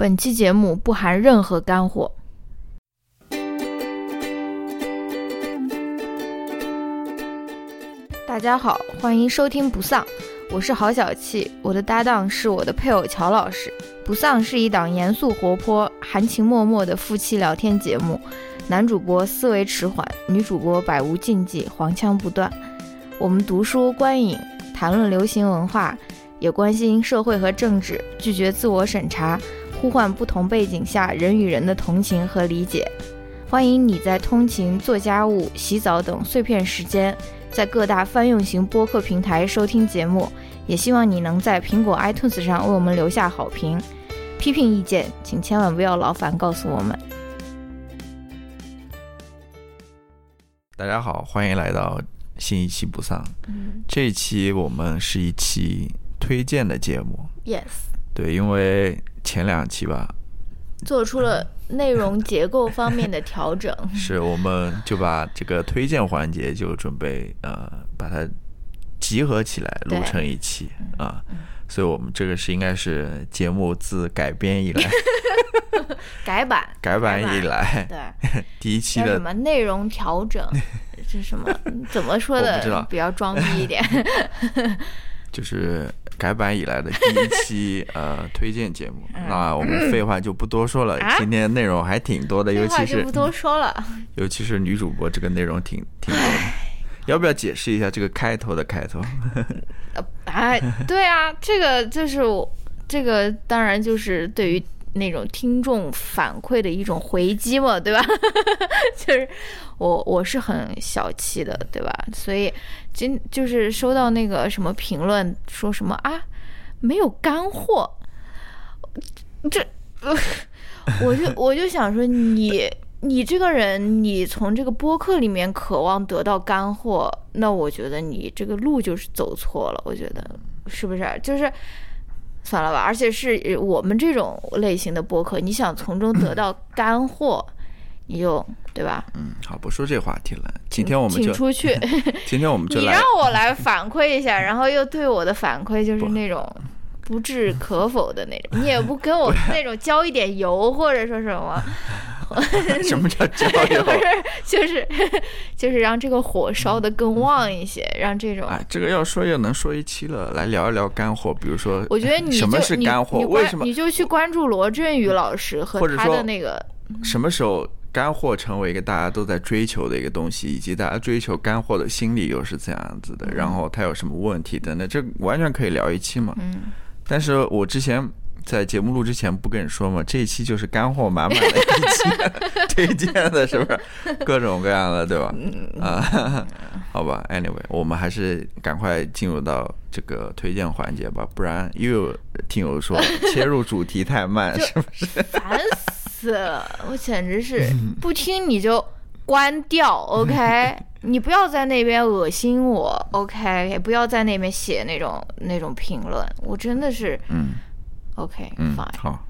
本期节目不含任何干货。大家好，欢迎收听不丧，我是郝小气，我的搭档是我的配偶乔老师。不丧是一档严肃活泼、含情脉脉的夫妻聊天节目，男主播思维迟缓，女主播百无禁忌，黄腔不断。我们读书观影，谈论流行文化，也关心社会和政治，拒绝自我审查，呼唤不同背景下人与人的同情和理解。欢迎你在通勤、做家务、洗澡等碎片时间，在各大泛用型播客平台收听节目。也希望你能在苹果 iTunes 上为我们留下好评。批评意见，请千万不要劳烦告诉我们。大家好，欢迎来到新一期不丧。嗯这一期我们是一期推荐的节目，，Yes，对，因为前两期吧，做出了内容结构方面的调整。是我们就把这个推荐环节就准备呃把它集合起来录成一期啊，所以我们这个是应该是节目自改编以来 改版，改版以来对，第一期的什么内容调整？这是什么？怎么说的？比较装逼一点。就是改版以来的第一期 呃推荐节目。那我们废话就不多说了，今天内容还挺多的，尤其这话就是不多说了。尤其是女主播这个内容挺挺多的。要不要解释一下这个开头的开头？哎，对啊，这个就是我，这个当然就是对于那种听众反馈的一种回击嘛，对吧？就是我我是很小气的，对吧？所以今就是收到那个什么评论，说什么啊没有干货，这、呃、我就我就想说你。你这个人，你从这个播客里面渴望得到干货，那我觉得你这个路就是走错了。我觉得是不是？就是算了吧。而且是我们这种类型的播客，你想从中得到 干货，你就对吧？嗯，好，不说这话题了。今天我们就请出去，今天我们就来你让我来反馈一下，然后又对我的反馈就是那种不置 可否的那种，你也不跟我那种浇一点油，或者说什么。什么叫浇油不？是，就是就是让这个火烧得更旺一些，让这种。哎，这个要说又能说一期了，来聊一聊干货，比如说，我觉得你就什么是你干货？为什么你就去关注罗振宇老师和他的那个，什么时候干货成为一个大家都在追求的一个东西，以及大家追求干货的心理又是怎样子的，然后它有什么问题等等，这完全可以聊一期嘛。嗯，但是我之前在节目录之前不跟你说嘛，这一期就是干货满满的一期，推荐的是不是各种各样的，对吧？啊，好吧，anyway，我们还是赶快进入到这个推荐环节吧，不然又有听友说切入主题太慢，是不是？烦死了，我简直是嗯不听你就关掉，OK？你不要在那边恶心我，OK？也不要在那边写那种那种评论，我真的是嗯 OK 嗯，fine，好，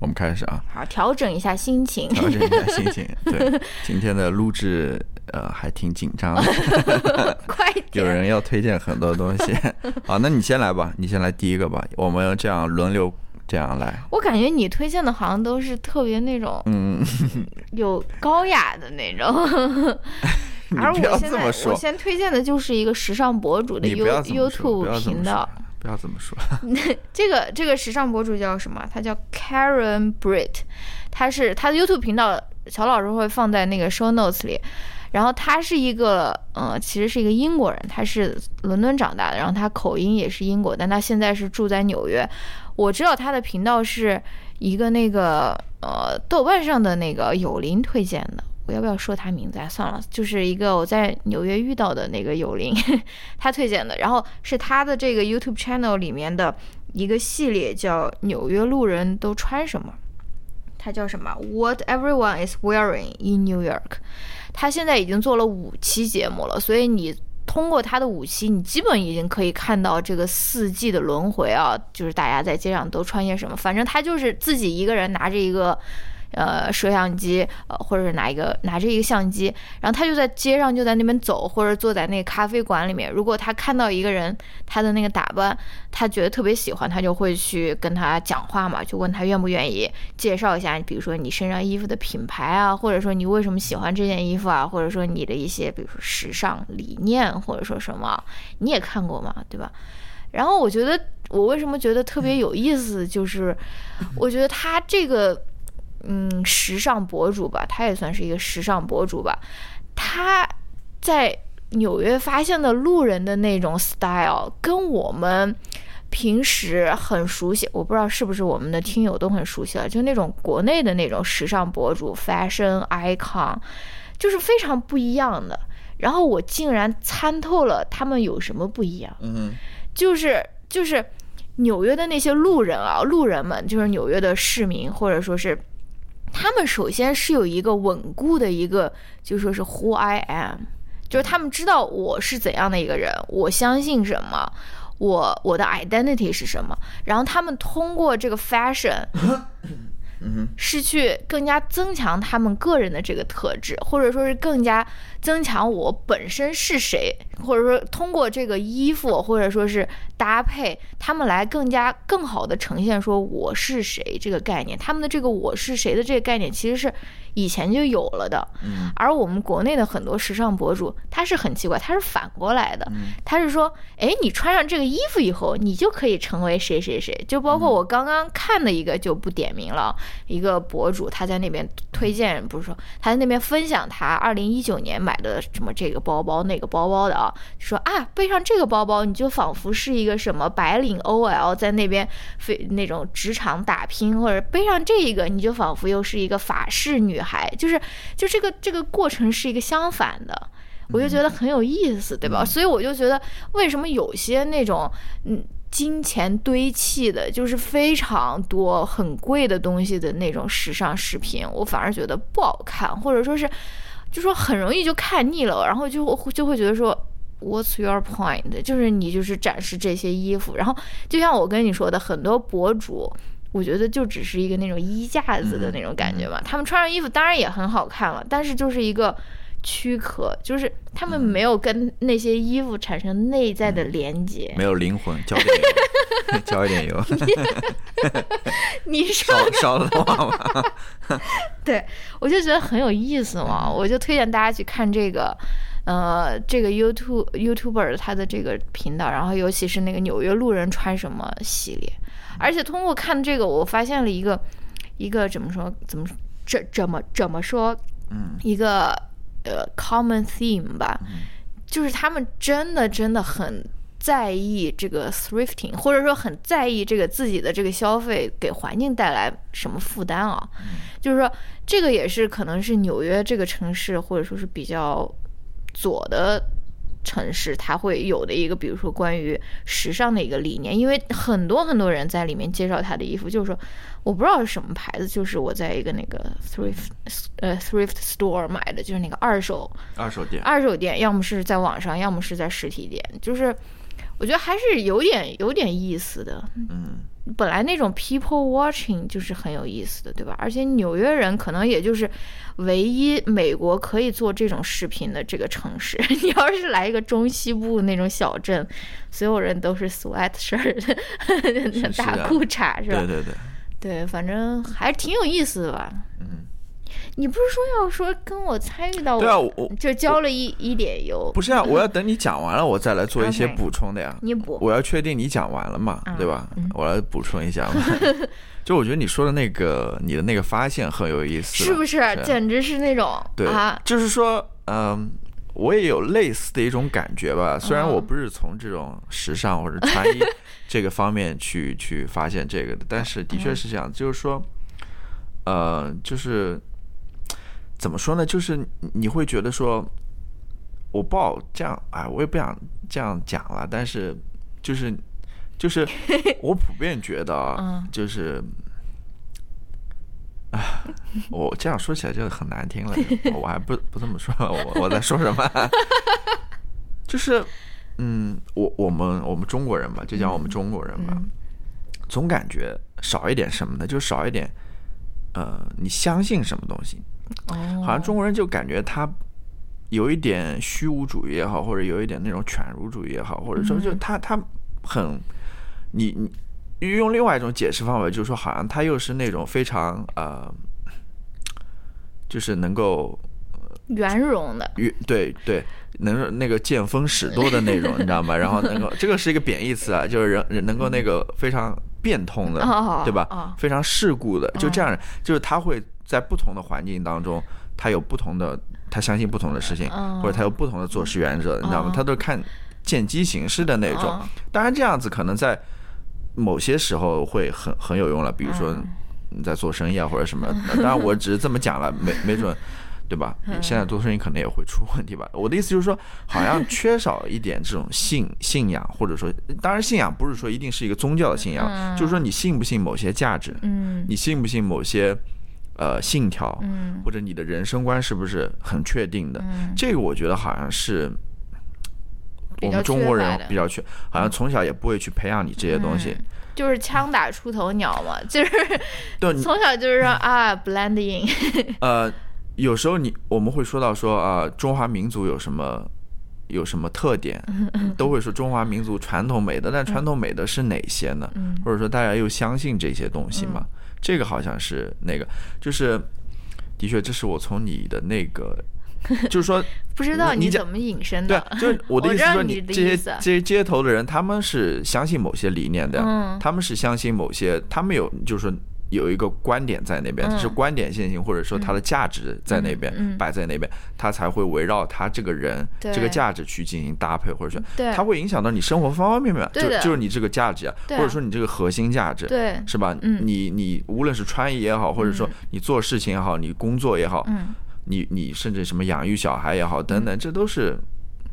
我们开始啊。好调整一下心情。调整一下心情。对，今天的录制呃还挺紧张的，快点！有人要推荐很多东西。好，那你先来吧，你先来第一个吧，我们这样轮流这样来。我感觉你推荐的好像都是特别那种嗯，有高雅的那种，你而我现在我先推荐的就是一个时尚博主的 You YouTube 频道。，不要这么说。这个这个时尚博主叫什么？他叫 Karen Britt，他是他的 YouTube 频道，乔老师会放在那个 show notes 里。然后他是一个呃，其实是一个英国人，他是伦敦长大的，然后他口音也是英国，但他现在是住在纽约。我知道他的频道是一个那个呃豆瓣上的那个友邻推荐的，我要不要说他名字啊？算了，就是一个我在纽约遇到的那个友邻，他推荐的。然后是他的这个 YouTube channel 里面的一个系列叫《纽约路人都穿什么》，它叫什么？What everyone is wearing in New York。他现在已经做了五期节目了，所以你通过他的五期，你基本已经可以看到这个四季的轮回啊，就是大家在街上都穿些什么。反正他就是自己一个人拿着一个呃摄像机，呃或者是拿一个拿着一个相机，然后他就在街上就在那边走，或者坐在那个咖啡馆里面。如果他看到一个人，他的那个打扮，他觉得特别喜欢，他就会去跟他讲话嘛，就问他愿不愿意介绍一下，比如说你身上衣服的品牌啊，或者说你为什么喜欢这件衣服啊，或者说你的一些比如说时尚理念，或者说什么，你也看过嘛，对吧？然后我觉得，我为什么觉得特别有意思，就是我觉得他这个，嗯，时尚博主吧，他也算是一个时尚博主吧。他在纽约发现的路人的那种 style，跟我们平时很熟悉，我不知道是不是我们的听友都很熟悉了，就那种国内的那种时尚博主、fashion icon，就是非常不一样的。然后我竟然参透了他们有什么不一样。嗯就是就是纽约的那些路人啊，路人们就是纽约的市民，或者说是他们首先是有一个稳固的一个，就说是 Who I am，就是他们知道我是怎样的一个人，我相信什么，我我的 identity 是什么，然后他们通过这个 fashion。是去更加增强他们个人的这个特质，或者说是更加增强我本身是谁，或者说通过这个衣服或者说是搭配，他们来更加更好的呈现说我是谁这个概念。他们的这个我是谁的这个概念其实是以前就有了的，而我们国内的很多时尚博主他是很奇怪，他是反过来的，他是说，哎，你穿上这个衣服以后，你就可以成为谁谁谁，就包括我刚刚看的一个就不点名了。一个博主，他在那边推荐，不是说他在那边分享他二零一九年买的什么这个包包那个包包的啊，说啊背上这个包包，你就仿佛是一个什么白领 OL 在那边非那种职场打拼，或者背上这一个，你就仿佛又是一个法式女孩，就是就这个这个过程是一个相反的，我就觉得很有意思，对吧？所以我就觉得为什么有些那种嗯。金钱堆砌的，就是非常多很贵的东西的那种时尚视频，我反而觉得不好看，或者说是，就说很容易就看腻了，然后就就会觉得说，What's your point？就是你就是展示这些衣服，然后就像我跟你说的，很多博主，我觉得就只是一个那种衣架子的那种感觉吧，他们穿上衣服当然也很好看了，但是就是一个。躯壳就是他们没有跟那些衣服产生内在的连接，没有灵魂，浇点油，浇一点油。你少少了话吗？对，我就觉得很有意思嘛，我就推荐大家去看这个，呃，这个 YouTube YouTuber 他的这个频道，然后尤其是那个纽约路人穿什么系列，而且通过看这个，我发现了一个一个怎么说怎么这怎么怎么说，嗯，一个。呃，common theme 吧，就是他们真的真的很在意这个 thrifting，或者说很在意这个自己的这个消费给环境带来什么负担啊？就是说，这个也是可能是纽约这个城市，或者说是比较左的。城市它会有的一个，比如说关于时尚的一个理念，因为很多很多人在里面介绍他的衣服，就是说我不知道是什么牌子，就是我在一个那个 thrift 呃 thrift store 买的，就是那个二手二手店，二手店，要么是在网上，要么是在实体店，就是我觉得还是有点有点意思的，嗯。本来那种 people watching 就是很有意思的，对吧？而且纽约人可能也就是唯一美国可以做这种视频的这个城市。你要是来一个中西部那种小镇，所有人都是 sweat shirt 大裤衩，是吧？对对对，对，反正还挺有意思的吧。嗯。你不是说要说跟我参与到？对啊，我就浇了一一点油。不是啊，我要等你讲完了，我再来做一些补充的呀。你补。我要确定你讲完了嘛，对吧？我来补充一下嘛。就我觉得你说的那个，你的那个发现很有意思，是不是？简直是那种对啊，就是说，嗯，我也有类似的一种感觉吧。虽然我不是从这种时尚或者穿衣 这个方面去去发现这个的，但是的确是这样。就是说，呃，就是。怎么说呢？就是你会觉得说，我不好这样，哎，我也不想这样讲了。但是，就是，就是 我普遍觉得啊，就是，啊，我这样说起来就很难听了。我还不不这么说，我我在说什么？就是，嗯，我我们我们中国人嘛，就讲我们中国人嘛，总感觉少一点什么呢？就少一点。呃，你相信什么东西？哦，好像中国人就感觉他有一点虚无主义也好，或者有一点那种犬儒主义也好，或者说就嗯他他很你你用另外一种解释方法，就是说好像他又是那种非常呃，就是能够圆融的，圆对对，能那个见风使舵的那种，你知道吗？然后能够这个是一个贬义词啊，就是人人能够那个非常变通的，哦对吧？哦非常世故的，就这样，就是他会在不同的环境当中，他有不同的，他相信不同的事情，哦或者他有不同的做事原则，你知道吗哦？他都是看见机行事的那种哦。当然，这样子可能在某些时候会很很有用了，比如说嗯你在做生意啊或者什么。当然，我只是这么讲了，没没准。对吧？嗯现在做生意可能也会出问题吧。我的意思就是说，好像缺少一点这种信信仰，或者说，当然信仰不是说一定是一个宗教的信仰，嗯就是说你信不信某些价值，嗯你信不信某些呃信条，嗯或者你的人生观是不是很确定的？嗯这个我觉得好像是我们中国人比较缺，好像从小也不会去培养你这些东西。嗯就是枪打出头鸟嘛，就是对，你从小就是说 啊，blend in，呃，有时候你我们会说到说啊、中华民族有什么有什么特点，都会说中华民族传统美德，但传统美德是哪些呢？嗯或者说大家又相信这些东西吗？这个好像是那个，就是的确，这是我从你的那个，就是说，不知道你怎么隐身的对，，就是我的意思说，你你这些这些街头的人，他们是相信某些理念的，嗯。他们是相信某些，他们有就是说有一个观点在那边，就是观点线性，或者说它的价值在那边、摆在那边，它才会围绕他这个人这个价值去进行搭配，或者说它会影响到你生活方方面面，就就是你这个价值啊，或者说你这个核心价值，对，是吧？嗯。你你无论是穿衣也好，或者说你做事情也好，你工作也好，嗯。你你甚至什么养育小孩也好，等等，这都是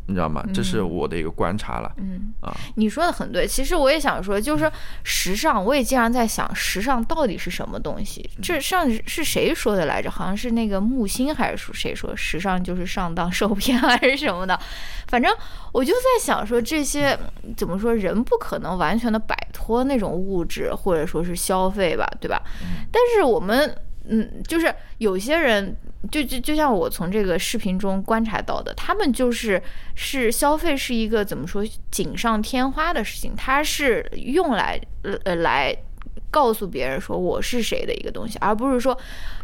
你知道吗？这是我的一个观察了嗯。啊。你说的很对，其实我也想说，就是说时尚，我也经常在想，时尚到底是什么东西？这上是谁说的来着？好像是那个木星还是谁说，时尚就是上当受骗还是什么的？反正我就在想说，这些怎么说，人不可能完全的摆脱那种物质或者说是消费吧，对吧？但是我们。嗯，就是有些人，就就就像我从这个视频中观察到的，他们就是是消费是一个怎么说锦上添花的事情，它是用来呃来告诉别人说我是谁的一个东西，而不是说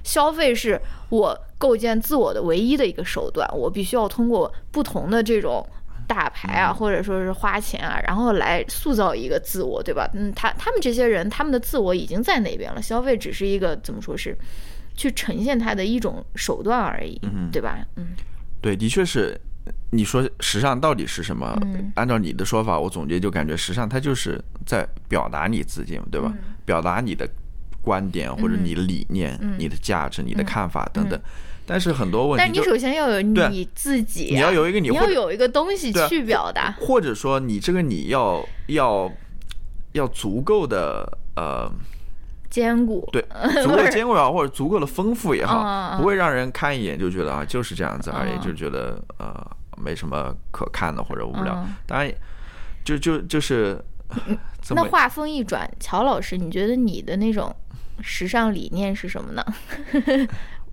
消费是我构建自我的唯一的一个手段，我必须要通过不同的这种。大牌啊，或者说是花钱啊，然后来塑造一个自我，对吧？嗯，他他们这些人，他们的自我已经在那边了，消费只是一个怎么说是去呈现他的一种手段而已，对吧？嗯对，的确是。你说时尚到底是什么？嗯按照你的说法，我总结就感觉时尚它就是在表达你自己，对吧？嗯表达你的观点或者你的理念、嗯你的价值、你的看法等等。但是很多问题但你首先要有你自己啊、你要有一个你要有一个东西去表达。或者说你这个你要要要足够的呃，坚固，对，足够的坚固也好，或者足够的丰富也好，不会让人看一眼就觉得啊就是这样子而已，嗯就觉得呃没什么可看的或者无聊。嗯当然，就就就是那话锋一转，乔老师，你觉得你的那种时尚理念是什么呢？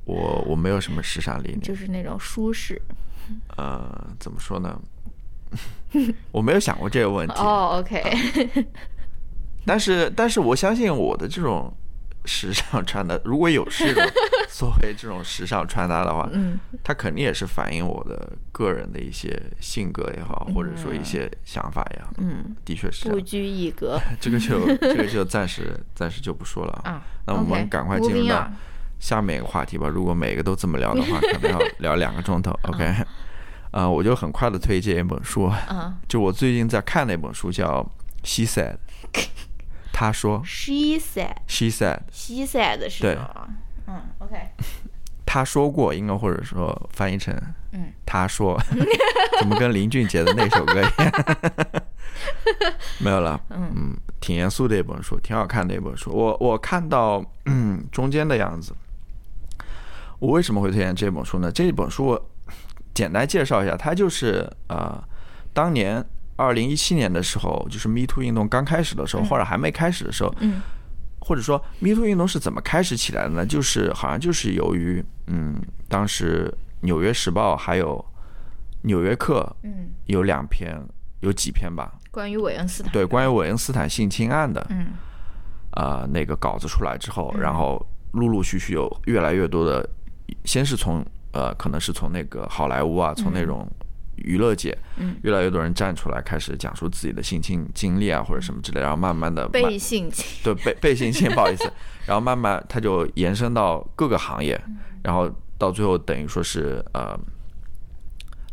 我我没有什么时尚理念，就是那种舒适。呃，怎么说呢？我没有想过这个问题，哦，OK，但是但是我相信我的这种时尚穿搭，如果有这种 所谓这种时尚穿搭的话，嗯它肯定也是反映我的个人的一些性格也好，或者说一些想法也好，嗯，的确是。不拘一格 这个就这个就暂时暂时就不说了啊。啊。那我们赶快进入到下面一个话题吧。如果每个都这么聊的话，可能要聊两个钟头。OK，呃，我就很快的推荐一本书，啊。就我最近在看那本书叫《She Said》，他说，She said，，She said，She said 是对？嗯，OK，他说过，应该或者说翻译成，嗯，他说，怎么跟林俊杰的那首歌一样？没有了，嗯，挺严肃的一本书，挺好看的一本书。我我看到嗯中间的样子，我为什么会推荐这本书呢？这本书我简单介绍一下，它就是呃，当年二零一七年的时候，就是 Me Too 运动刚开始的时候，或者还没开始的时候，嗯。或者说 Me Too 运动是怎么开始起来的呢？就是好像就是由于嗯，当时《纽约时报》还有《纽约客》嗯，有两篇有几篇吧，关于韦恩斯坦，对，关于韦恩斯坦性侵案的嗯。呃那个稿子出来之后，嗯。然后陆陆续续有越来越多的，先是从呃可能是从那个好莱坞啊，从那种娱乐界，嗯。越来越多人站出来开始讲述自己的性侵经历啊或者什么之类，然后慢慢的被性侵，对被被性侵，不好意思，然后慢慢它就延伸到各个行业，然后到最后等于说是呃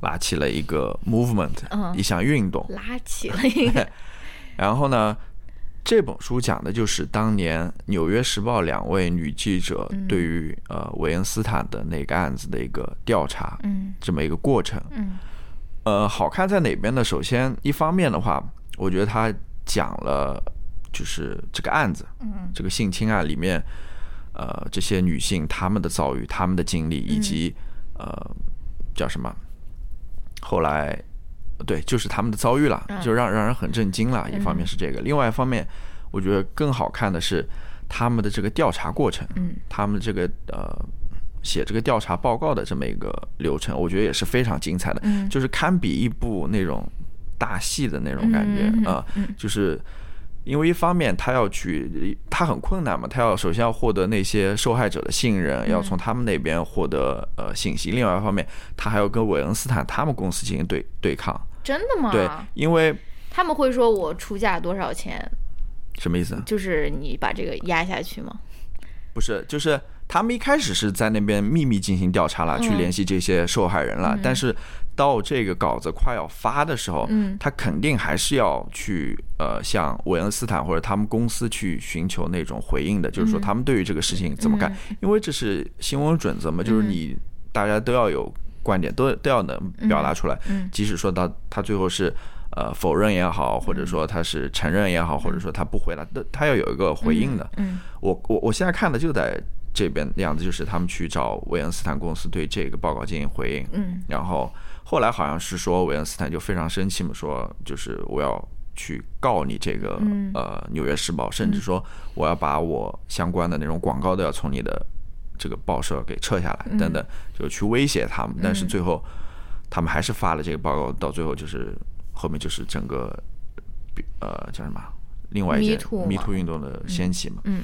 拉起了一个 movement，、嗯。一项运动，拉起了一个，然后呢，这本书讲的就是当年《纽约时报》两位女记者嗯。对于呃韦恩斯坦的那个案子的一个调查，嗯。这么一个过程。嗯。呃，好看在哪边呢？首先，一方面的话，我觉得他讲了就是这个案子，嗯。这个性侵案里面，呃，这些女性她们的遭遇、她们的经历，以及呃叫什么，后来对，就是他们的遭遇了，嗯就让让人很震惊了。一方面是这个，另外一方面，我觉得更好看的是他们的这个调查过程，嗯他们这个呃写这个调查报告的这么一个流程，我觉得也是非常精彩的，嗯就是堪比一部那种大戏的那种感觉啊、嗯就是。因为一方面他要去，他很困难嘛，他要首先要获得那些受害者的信任，要从他们那边获得呃信息。另外一方面，他还要跟韦恩斯坦他们公司进行对对抗。真的吗？对，因为他们会说我出价多少钱，什么意思？就是你把这个压下去吗？不是，就是他们一开始是在那边秘密进行调查了，去嗯联系这些受害人了。但是到这个稿子快要发的时候，嗯他肯定还是要去呃向韦恩斯坦或者他们公司去寻求那种回应的，就是说他们对于这个事情怎么看，因为这是新闻准则嘛，就是你大家都要有观点，都都要能表达出来，嗯。即使说到他最后是。呃，否认也好，或者说他是承认也好，或者说他不回答，都他要有一个回应的。嗯我我我现在看的就在这边的样子，就是他们去找韦恩斯坦公司对这个报告进行回应，嗯。然后后来好像是说韦恩斯坦就非常生气嘛，说就是我要去告你这个、嗯。呃《纽约时报》，甚至说我要把我相关的那种广告都要从你的这个报社给撤下来，等等，就去威胁他们。但是最后他们还是发了这个报告，到最后就是后面就是整个呃叫什么？另外一件迷途运动的掀起嘛，嗯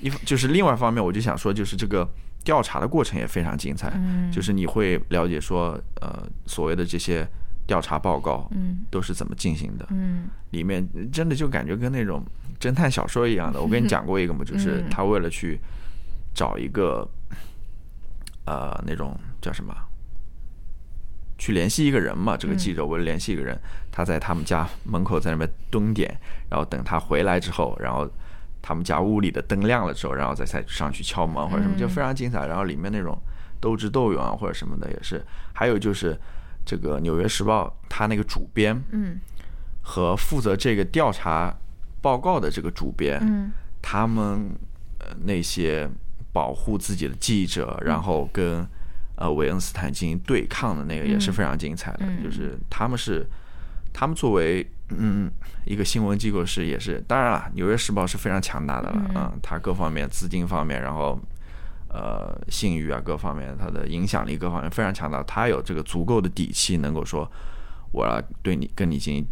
一方就是另外一方面，我就想说，就是这个调查的过程也非常精彩，嗯。就是你会了解说，呃，所谓的这些调查报告嗯。都是怎么进行的，嗯。里面真的就感觉跟那种侦探小说一样的。我跟你讲过一个嘛，就是嗯。他为了去找一个，呃，那种叫什么？去联系一个人嘛，这个记者为了联系一个人，他在他们家门口在那边蹲点，然后等他回来之后，然后他们家屋里的灯亮了之后，然后再再上去敲门或者什么，就非常精彩。然后里面那种斗智斗勇啊或者什么的也是，还有就是这个《纽约时报》他那个主编嗯和负责这个调查报告的这个主编，嗯他们呃那些保护自己的记者，然后跟呃韦恩斯坦进行对抗的那个也是非常精彩的，嗯就是他们是他们作为嗯一个新闻机构是也是，当然了，《纽约时报》是非常强大的了，嗯嗯，它各方面资金方面，然后。呃，信誉啊，各方面，它的影响力各方面非常强大，它有这个足够的底气，能够说我要对你跟你进行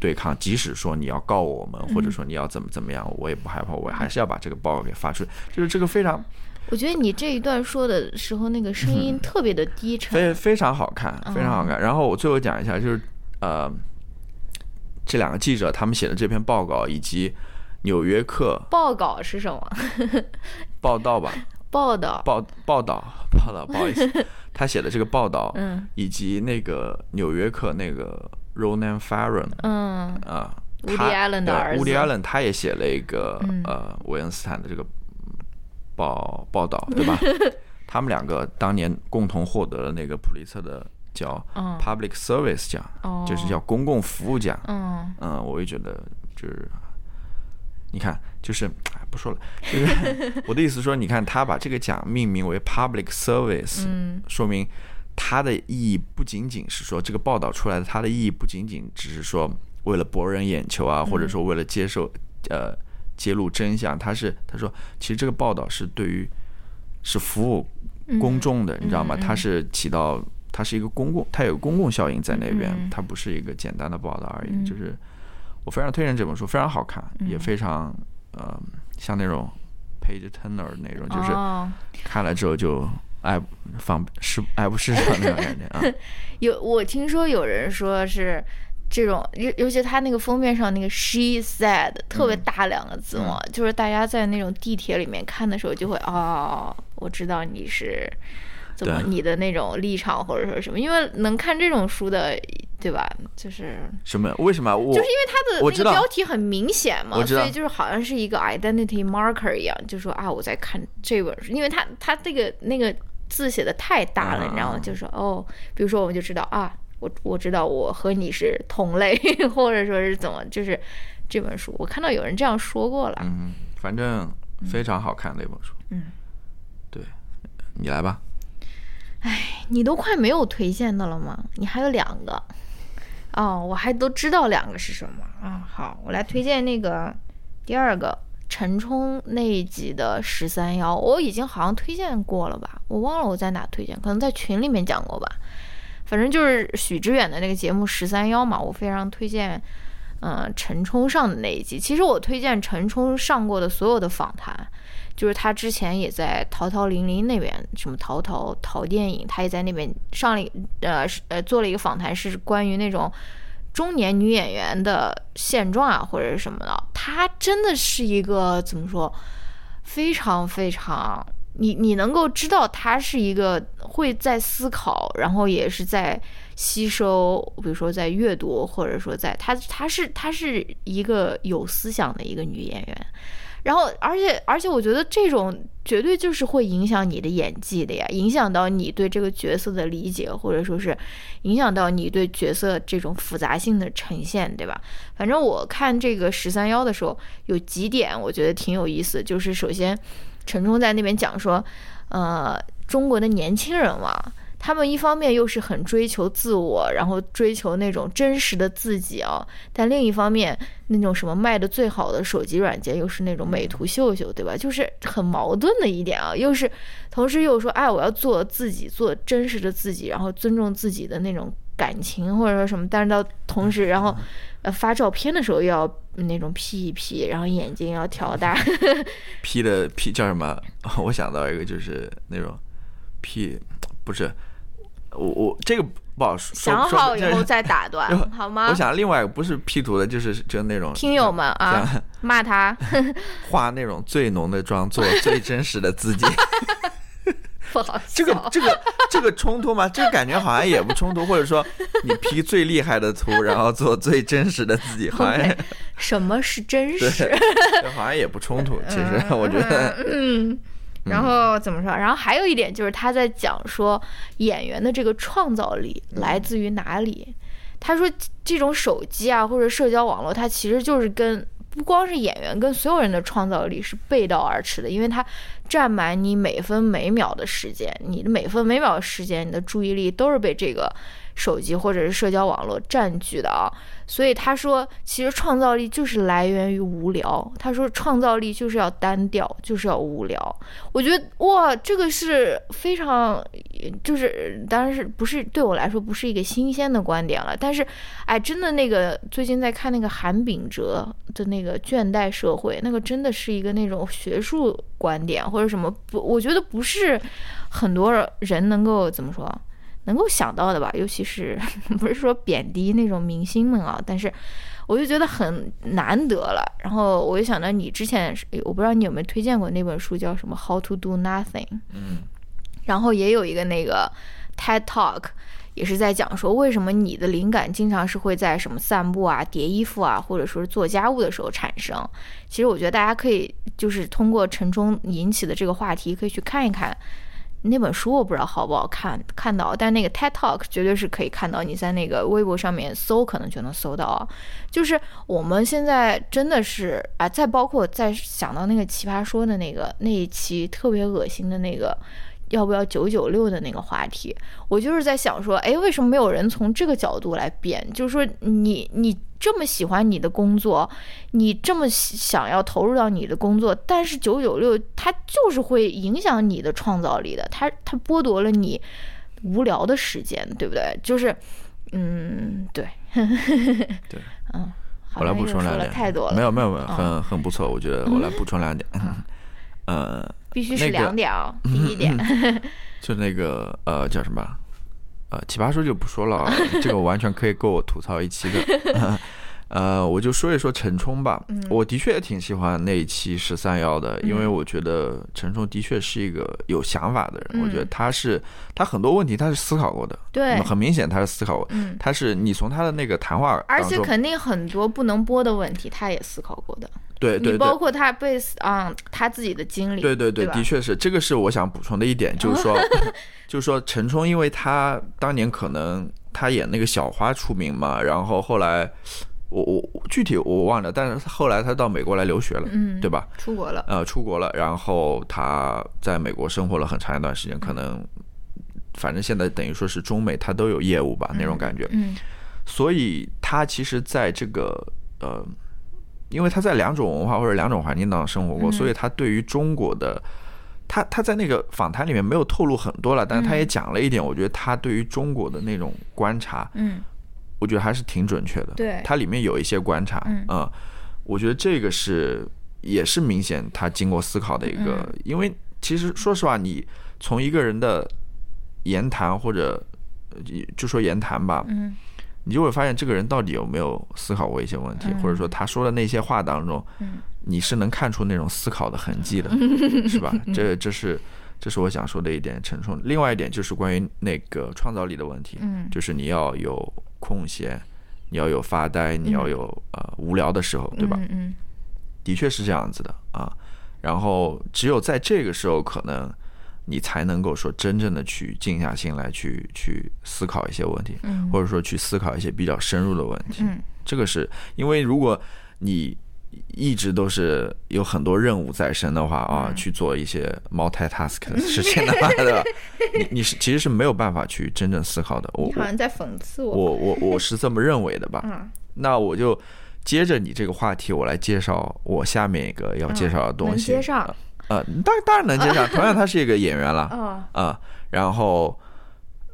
对抗，即使说你要告我们，或者说你要怎么怎么样，我也不害怕，我还是要把这个报告给发出去。就是这个非常我觉得你这一段说的时候，那个声音特别的低沉。非非常好看，非常好看。然后我最后讲一下，就是呃，这两个记者他们写的这篇报告，以及《纽约客报告是什么？》报道吧，报道。报报道报道，不好意思，他写的这个报道，嗯以及那个《纽约客》那个 Ronan Farron 嗯。啊他 Allen 的对儿子。Woody Allen 他也写了一个、嗯。呃维恩斯坦的这个报报道，对吧？他们两个当年共同获得了那个普利策的叫嗯。Public Service 奖，哦。就是叫公共服务奖。嗯。嗯，我也觉得就是，你看，就是哎不说了，就是 我的意思说，你看他把这个奖命名为 Public Service，、嗯。说明它的意义不仅仅是说这个报道出来的，它的意义不仅仅只是说为了博人眼球啊，或者说为了接受呃揭露真相，它是他说其实这个报道是对于是服务公众的，你知道吗？嗯它是起到它是一个公共，它有公共效应在那边，嗯。它不是一个简单的报道而已。嗯。就是我非常推荐这本书，非常好看，也非常呃像那种 page turner 那种，就是哦。看了之后就爱放是爱不释手那种感觉啊。有我听说有人说是这种，尤尤其他那个封面上那个 she said 特别大两个字嘛，就是大家在那种地铁里面看的时候就会哦，我知道你是怎么你的那种立场或者说什么，因为能看这种书的，对吧？就是什么？为什么我就是因为它的那个标题很明显嘛，所以就是好像是一个 identity marker 一样，就说啊我在看这本书，因为它它这个那个字写的太大了，啊你知道吗？就说哦，比如说我们就知道啊，我我知道我和你是同类，或者说是怎么，就是这本书我看到有人这样说过了，嗯，反正非常好看的一本书。嗯，对，你来吧。哎你都快没有推荐的了吗？你还有两个。哦，我还都知道两个是什么啊、好，我来推荐那个第二个陈冲那一集的十三幺，我已经好像推荐过了吧？我忘了我在哪推荐，可能在群里面讲过吧。反正就是许知远的那个节目十三幺嘛，我非常推荐。嗯，陈冲上的那一集，其实我推荐陈冲上过的所有的访谈，就是他之前也在淘淘零零那边，什么淘淘淘电影，他也在那边上了呃呃做了一个访谈，是关于那种中年女演员的现状啊，或者是什么的。她真的是一个怎么说，非常非常，你你能够知道她是一个会在思考，然后也是在吸收，比如说在阅读，或者说在她她是她是一个有思想的一个女演员。然后，而且，而且，我觉得这种绝对就是会影响你的演技的呀，影响到你对这个角色的理解，或者说是影响到你对角色这种复杂性的呈现，对吧？反正我看这个十三幺的时候，有几点我觉得挺有意思，就是首先，陈冲在那边讲说，呃，中国的年轻人嘛，他们一方面又是很追求自我，然后追求那种真实的自己啊，但另一方面，那种什么卖的最好的手机软件又是那种美图秀秀，对吧？就是很矛盾的一点啊，又是同时又说，哎，我要做自己，做真实的自己，然后尊重自己的那种感情或者说什么，但是到同时，然后呃发照片的时候又要那种 P 一 P，然后眼睛要调大，P 的 P 叫什么？我想到一个就是那种 P，不是我我这个不好说。想说好以后再打断，好吗？我想另外一个不是 P 图的，就是就是那种听友们啊，骂他 化那种最浓的妆，做最真实的自己。不好笑。这个这个这个冲突吗？这个感觉好像也不冲突，或者说你 P 最厉害的图，然后做最真实的自己，好像什么是真，实？这好像也不冲突。其实我觉得，嗯，然后怎么说？然后还有一点就是他在讲说演员的这个创造力来自于哪里。他说这种手机啊或者社交网络，它其实就是跟不光是演员，跟所有人的创造力是背道而驰的，因为它占满你每分每秒的时间，你的每分每秒的时间，你的注意力都是被这个手机或者是社交网络占据的啊。所以他说，其实创造力就是来源于无聊。他说，创造力就是要单调，就是要无聊。我觉得哇，这个是非常，就是当然是不是对我来说不是一个新鲜的观点了。但是，哎，真的那个最近在看那个韩炳哲的那个《倦怠社会》，那个真的是一个那种学术观点或者什么不，我觉得不是很多人能够怎么说。能够想到的吧，尤其是 不是说贬低那种明星们啊，但是我就觉得很难得了。然后我就想到你之前，我不知道你有没有推荐过那本书，叫什么《How to Do Nothing》。嗯，然后也有一个那个 TED Talk，也是在讲说为什么你的灵感经常是会在什么散步啊、叠衣服啊，或者说是做家务的时候产生。其实我觉得大家可以就是通过陈冲引起的这个话题，可以去看一看。那本书我不知道好不好看，看到，但那个 TED Talk 绝对是可以看到，你在那个微博上面搜，可能就能搜到。就是我们现在真的是啊，再包括再想到那个奇葩说的那个那一期特别恶心的那个要不要九九六的那个话题，我就是在想说，哎，为什么没有人从这个角度来变？就是说你你这么喜欢你的工作，你这么想要投入到你的工作，但是九九六它就是会影响你的创造力的，它它剥夺了你无聊的时间，对不对？就是，嗯，对，对，嗯，我来补充两点，太多了，没有没有没有，嗯。很很不错，我觉得我来补充两点。呃，必须是那个两点哦，第一点，就那个呃叫什么？呃，奇葩说就不说了啊，这个完全可以够我吐槽一期的。呃，我就说一说陈冲吧。嗯我的确也挺喜欢那一期十三幺的，因为我觉得陈冲的确是一个有想法的人。嗯我觉得他是他很多问题他是思考过的，对很明显他是思考过。嗯，他是你从他的那个谈话而且，肯定很多不能播的问题，他也思考过的。对对包，括他被嗯、他自己的经历，对对对，吧？的确是这个是我想补充的一点，就是说，就是说陈冲，因为他当年可能他演那个小花出名嘛，然后后来我我我具体我忘了，但是后来他到美国来留学了，嗯，对吧？出国了，呃，出国了，然后他在美国生活了很长一段时间，可能反正现在等于说是中美他都有业务吧那种感觉，嗯。所以他其实在这个呃，因为他在两种文化或者两种环境当中生活过，嗯。所以他对于中国的，他他在那个访谈里面没有透露很多了，但是他也讲了一点，我觉得他对于中国的那种观察，嗯。我觉得还是挺准确的。对。它里面有一些观察，嗯。我觉得这个是也是明显他经过思考的一个，嗯。因为其实说实话，你从一个人的言谈或者呃就说言谈吧，嗯你就会发现这个人到底有没有思考过一些问题，嗯或者说他说的那些话当中，嗯你是能看出那种思考的痕迹的，是吧？这这是这是我想说的一点陈冲。另外一点就是关于那个创造力的问题，嗯就是你要有空闲，你要有发呆，你要有呃无聊的时候，对吧？嗯嗯的确是这样子的啊。然后只有在这个时候，可能你才能够说真正的去静下心来去去思考一些问题，嗯或者说去思考一些比较深入的问题。嗯这个是因为如果你一直都是有很多任务在身的话啊，嗯去做一些 multitask 的事情的话，对吧？你你是其实是没有办法去真正思考的。我好像在讽刺我，我我我是这么认为的吧？嗯那我就接着你这个话题，我来介绍我下面一个要介绍的东西。呃，当当然能接上，同样他是一个演员了啊啊、然后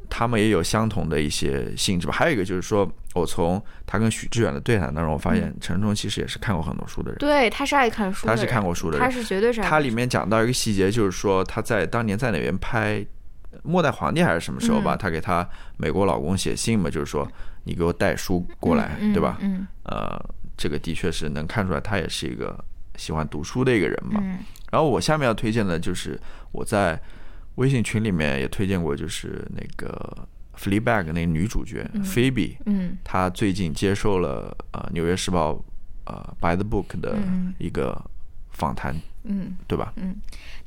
他们也有相同的一些性质吧。还有一个就是说，我从他跟许志远的对谈当中，我发现陈冲其实也是看过很多书的人。对，他是爱看书，他是看过书的人他是绝对是他里面讲到一个细节，就是说他在当年在哪边拍《末代皇帝》还是什么时候吧，嗯他给他美国老公写信嘛，就是说你给我带书过来，嗯对吧？嗯呃，这个的确是能看出来，他也是一个喜欢读书的一个人嘛。嗯然后我下面要推荐的就是我在微信群里面也推荐过，就是那个《Fleabag》那个女主角菲比，嗯她最近接受了呃《纽约时报》呃《By the Book》的嗯一个访谈，嗯对吧？嗯，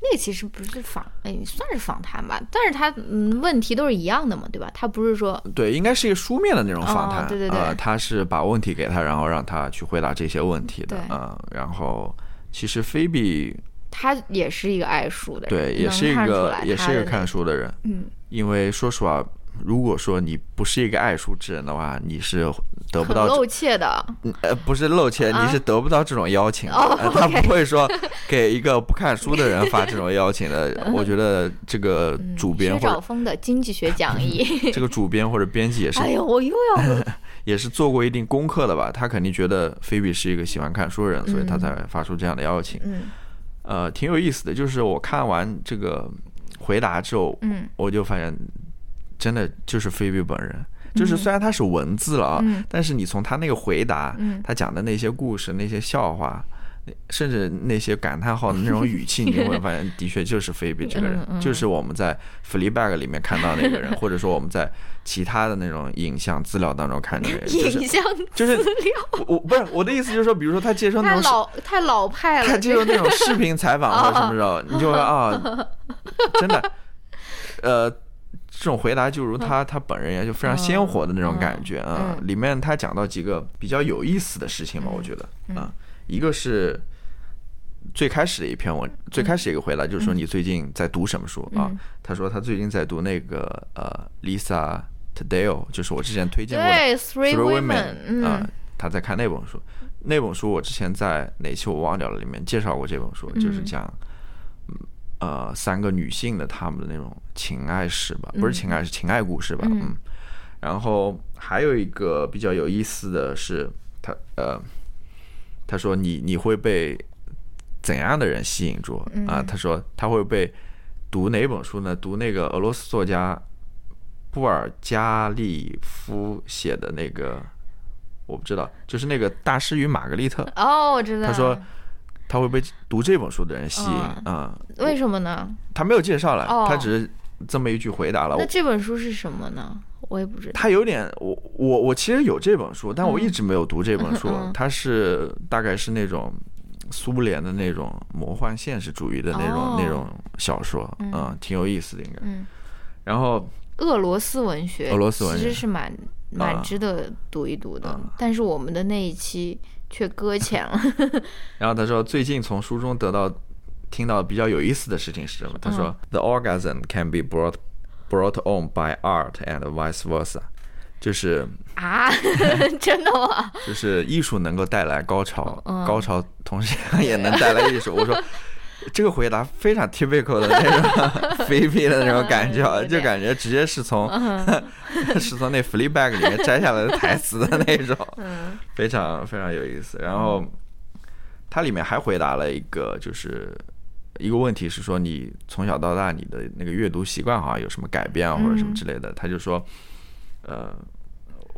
那个其实不是访，哎，算是访谈吧，但是她嗯问题都是一样的嘛，对吧？他不是说对，应该是一个书面的那种访谈。哦对对对呃，他是把问题给她，然后让她去回答这些问题的对。嗯、然后其实菲比他也是一个爱书的人，对也是一个也是一个看书的人，嗯，因为说实话，如果说你不是一个爱书之人的话，你是得不到这露怯的，嗯呃，不是露怯，啊你是得不到这种邀请的。哦呃他不会说给一个不看书的人发这种邀请的。我觉得这个主编嗯薛或者兆丰的经济学讲义。这个主编或者编辑也是 哎呦，我又要也是做过一定功课的吧？他肯定觉得菲比是一个喜欢看书的人，所以他嗯才发出这样的邀请。嗯呃，挺有意思的，就是我看完这个回答之后，嗯。我就发现真的就是菲比本人。就是虽然他是文字了啊，嗯。但是你从他那个回答，嗯。他讲的那些故事、那些笑话，甚至那些感叹号的那种语气，你就会发现，的确就是菲比这个人，就是我们在《Fleabag》里面看到那个人，或者说我们在其他的那种影像资料当中看到的人，就是影像就是资料我我不是我的意思，就是说，比如说他接受那种太老太老派了，他接受那种视频采访或者什么时候，你就会啊，真的，呃，这种回答就如他他本人一样，就非常鲜活的那种感觉啊。嗯。里面他讲到几个比较有意思的事情嘛，我觉得啊，一个是最开始的一篇文，最开始一个回答就是说你最近在读什么书啊？他说他最近在读那个呃 Lisa Tadeo，就是我之前推荐过的 Three Women 啊、嗯他在看那本书。那本书我之前在哪期我忘掉了，里面介绍过这本书，就是讲嗯呃三个女性的她们的那种情爱史吧，不是情爱是情爱故事吧，嗯。然后还有一个比较有意思的是，他呃，他说你你会被怎样的人吸引住啊？他说他会被读哪本书呢？读那个俄罗斯作家布尔加利夫写的那个，我不知道，就是那个《大师与玛格丽特》。哦，我知道。他说他会被读这本书的人吸引啊、为什么呢？他没有介绍了，哦他只是这么一句回答了。那这本书是什么呢？我也不知道。他有点，我我我其实有这本书，但我一直没有读这本书。嗯 它是大概是那种苏联的那种魔幻现实主义的那种、哦那种小说，嗯，挺有意思的应该。嗯，然后俄罗斯文学，俄罗斯文学其实是蛮蛮啊值得读一读的，啊但是我们的那一期却搁浅了。然后他说，最近从书中得到听到比较有意思的事情是什么？他说、t h e orgasm can be brought brought on by art and vice versa，就是啊，真的吗？就是艺术能够带来高潮，嗯高潮同时也能带来艺术。我说 这个回答非常 typical 的那种菲菲的那种感觉就感觉直接是从是从那 Fleabag 里面摘下来的台词的那种，嗯非常非常有意思。然后它里面还回答了一个就是。一个问题是说，你从小到大你的那个阅读习惯好像有什么改变啊，或者什么之类的？他就说，呃，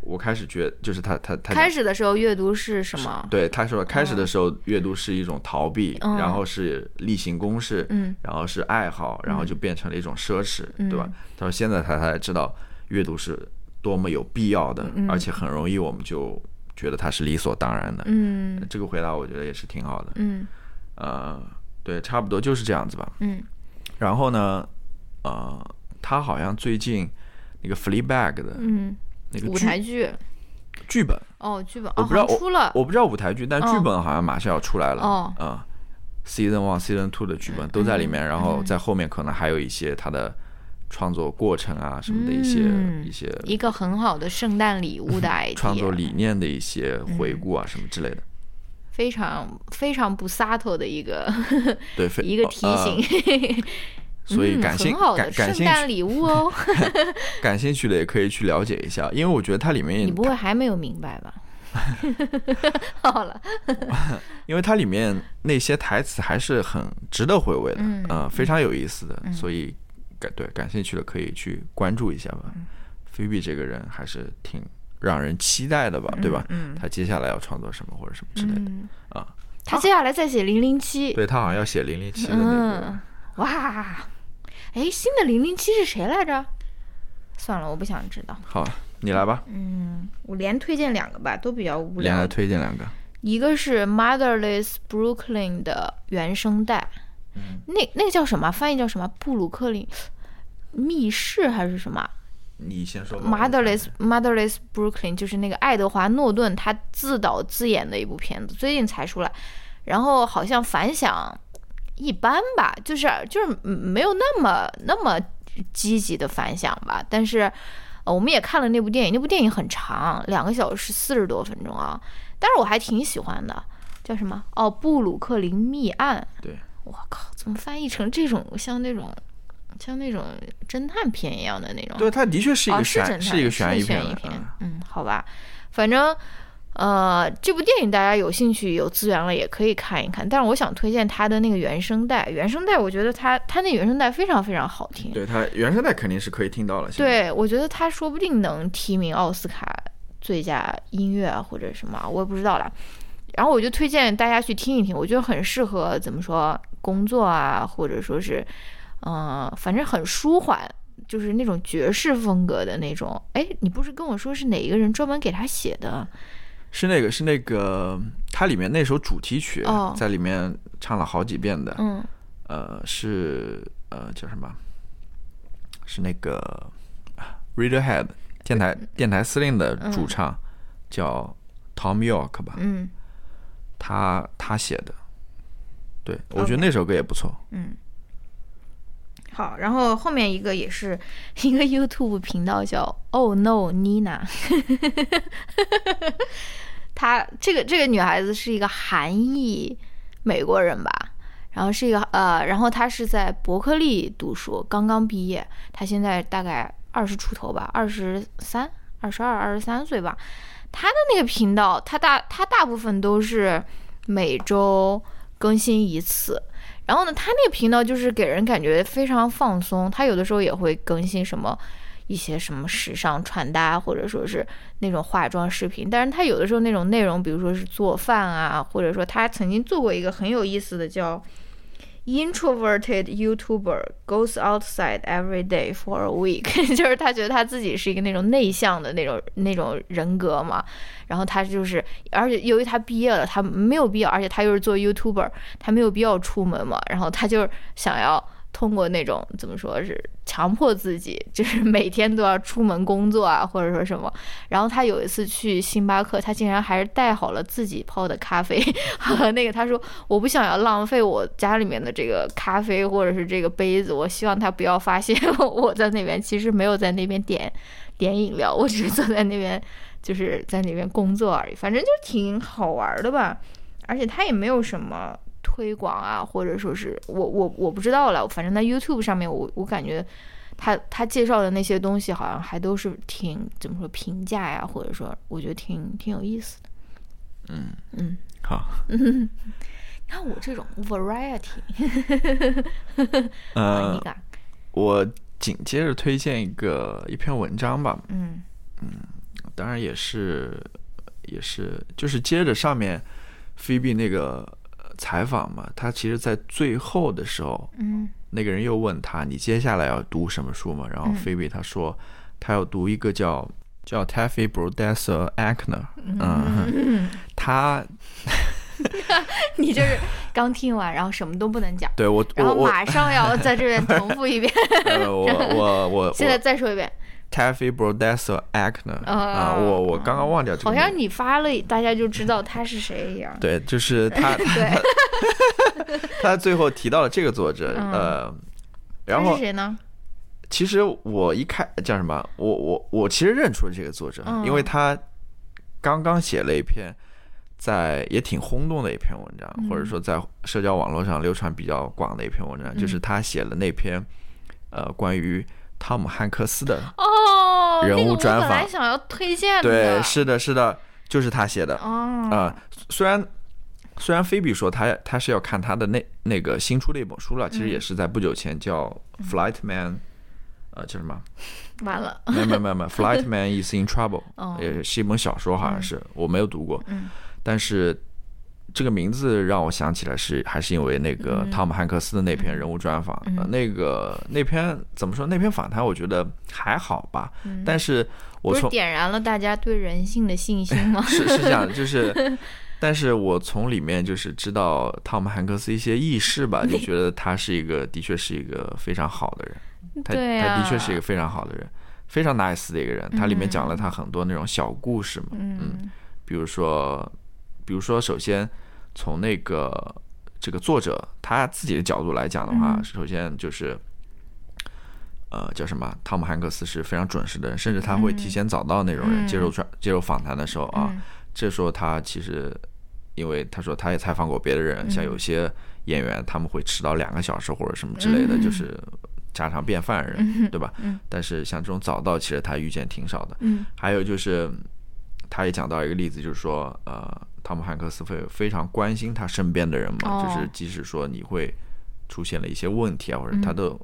我开始觉就是他他他开始的时候阅读是什么？对，他说开始的时候阅读是一种逃避，嗯然后是例行公事，嗯然后是爱好，然后就变成了一种奢侈，嗯对吧？他说现在他才知道阅读是多么有必要的，而且很容易我们就觉得它是理所当然的。嗯这个回答我觉得也是挺好的。嗯呃，对，差不多就是这样子吧。嗯。然后呢，呃，他好像最近那个 Fleabag 的嗯，那个舞台剧剧。本，哦，剧本。哦，我不知道出了。我不知道舞台剧，但哦。剧本好像马上要出来了。哦。嗯，Season One、Season Two 的剧本都在里面，然后在后面可能还有一些他的创作过程啊什么的一些、嗯一些一个很好的圣诞礼物的 idea，创作理念的一些回顾啊什么之类的。非常非常不 subtle 的一个对，一个提呃醒，所以感兴感感圣兴趣诞礼物哦。感兴趣的也可以去了解一下，因为我觉得它里面你不会还没有明白吧？好了，因为它里面那些台词还是很值得回味的，嗯呃，非常有意思的，所以感对感兴趣的可以去关注一下吧。嗯菲比这个人还是挺让人期待的吧，对吧？嗯他接下来要创作什么或者什么之类的、嗯，啊？他接下来再写零零七，对他好像要写零零七的那个，嗯，哇，哎，新的零零七是谁来着？算了，我不想知道。好，你来吧，嗯，我连推荐两个吧，都比较无聊连。推荐两个。一个是 Motherless Brooklyn 的原声带，嗯那那个叫什么？翻译叫什么？布鲁克林密室还是什么你先说吧。？Motherless Motherless Brooklyn 就是那个爱德华诺顿他自导自演的一部片子，最近才出来，然后好像反响一般吧，就是就是嗯没有那么那么积极的反响吧，但是。呃，我们也看了那部电影，那部电影很长，两个小时四十多分钟啊，但是我还挺喜欢的，叫什么？哦，布鲁克林密案。对，我靠，怎么翻译成这种像那种像那种侦探片一样的那种？对，它的确是一哦，个悬，是一个悬疑片。嗯。嗯，好吧，反正呃，这部电影大家有兴趣有资源了也可以看一看。但是我想推荐他的那个原声带，原声带我觉得他他那原声带非常非常好听。对他原声带肯定是可以听到了。对，我觉得他说不定能提名奥斯卡最佳音乐啊或者什么，我也不知道啦。然后我就推荐大家去听一听，我觉得很适合怎么说工作啊，或者说是，嗯、反正很舒缓，就是那种爵士风格的那种。哎，你不是跟我说是哪一个人专门给他写的？是那个是那个，它里面那首主题曲哦在里面唱了好几遍的。嗯，呃，是呃叫什么？是那个 Radiohead 电台电台司令的主唱、叫 Tom York 吧？嗯他他写的，对，我觉得那首歌也不错。嗯，好，然后后面一个也是一个 YouTube 频道叫 Oh No Nina，她这个这个女孩子是一个韩裔美国人吧，然后是一个呃，然后她是在伯克利读书，刚刚毕业，她现在大概二十出头吧，二十三、二十二、二十三岁吧。她的那个频道，她大她大部分都是每周更新一次。然后呢，他那个频道就是给人感觉非常放松。他有的时候也会更新什么一些什么时尚穿搭，或者说是那种化妆视频。但是他有的时候那种内容，比如说是做饭啊，或者说他曾经做过一个很有意思的叫。Introverted YouTuber goes outside every day for a week，就是他觉得他自己是一个那种内向的那种那种人格嘛，然后他就是，而且由于他毕业了，他没有必要，而且他又是做 YouTuber，他没有必要出门嘛，然后他就想要。通过那种怎么说是强迫自己，就是每天都要出门工作啊，或者说什么。然后他有一次去星巴克，他竟然还是带好了自己泡的咖啡 和那个。他说：“我不想要浪费我家里面的这个咖啡或者是这个杯子，我希望他不要发现我在那边其实没有在那边点点饮料，我只是坐在那边就是在那边工作而已。反正就挺好玩的吧，而且他也没有什么。”推广啊，或者说是我我我不知道了，反正在 YouTube 上面，我我感觉他他介绍的那些东西好像还都是挺怎么说评价呀，或者说我觉得挺挺有意思的。嗯嗯，好。你看我这种 variety。呃，我紧接着推荐一个一篇文章吧。嗯嗯，当然也是也是就是接着上面菲比那个。采访嘛，他其实，在最后的时候，嗯，那个人又问他：“你接下来要读什么书嘛？”然后菲比他说：“他要读一个叫叫 Taffy Brodesser Akner。”嗯，他，你就是刚听完，然后什么都不能讲。对我，然后马上要在这边重复一遍。我 我我，现在再说一遍。Taffy Brodesser Akner 啊，我我刚刚忘掉这个。好像你发了，大家就知道他是谁一样。对，就是他。对。他最后提到了这个作者，呃，然后是谁呢？其实我一开叫什么，我我我其实认出了这个作者，因为他刚刚写了一篇在也挺轰动的一篇文章，或者说在社交网络上流传比较广的一篇文章，就是他写了那篇呃关于。汤姆汉克斯的哦，人物专访，想要推荐的，对，是的，是的，就是他写的啊。虽然虽然菲比说他他是要看他的那那个新出的一本书了，其实也是在不久前叫《Flight Man》，呃，叫什么？完了，没有没有没有没，《Flight Man is in Trouble》，也是一本小说，好像是我没有读过，嗯，但是。这个名字让我想起来是还是因为那个汤姆汉克斯的那篇人物专访，那个那篇怎么说？那篇访谈我觉得还好吧，但是我从点燃了大家对人性的信心吗？是是这样的，就是，但是我从里面就是知道汤姆汉克斯一些轶事吧，就觉得他是一个的确是一个非常好的人，他他的确是一个非常好的人，非常 nice 的一个人。他里面讲了他很多那种小故事嘛，嗯，比如说，比如说首先。从那个这个作者他自己的角度来讲的话，首先就是，呃，叫什么？汤姆汉克斯是非常准时的人，甚至他会提前早到那种人接受传接受访谈的时候啊。这时候他其实，因为他说他也采访过别的人，像有些演员他们会迟到两个小时或者什么之类的，就是家常便饭人，对吧？但是像这种早到，其实他遇见挺少的。还有就是，他也讲到一个例子，就是说，呃。汤姆汉克斯会非常关心他身边的人嘛，就是即使说你会出现了一些问题啊，或者他都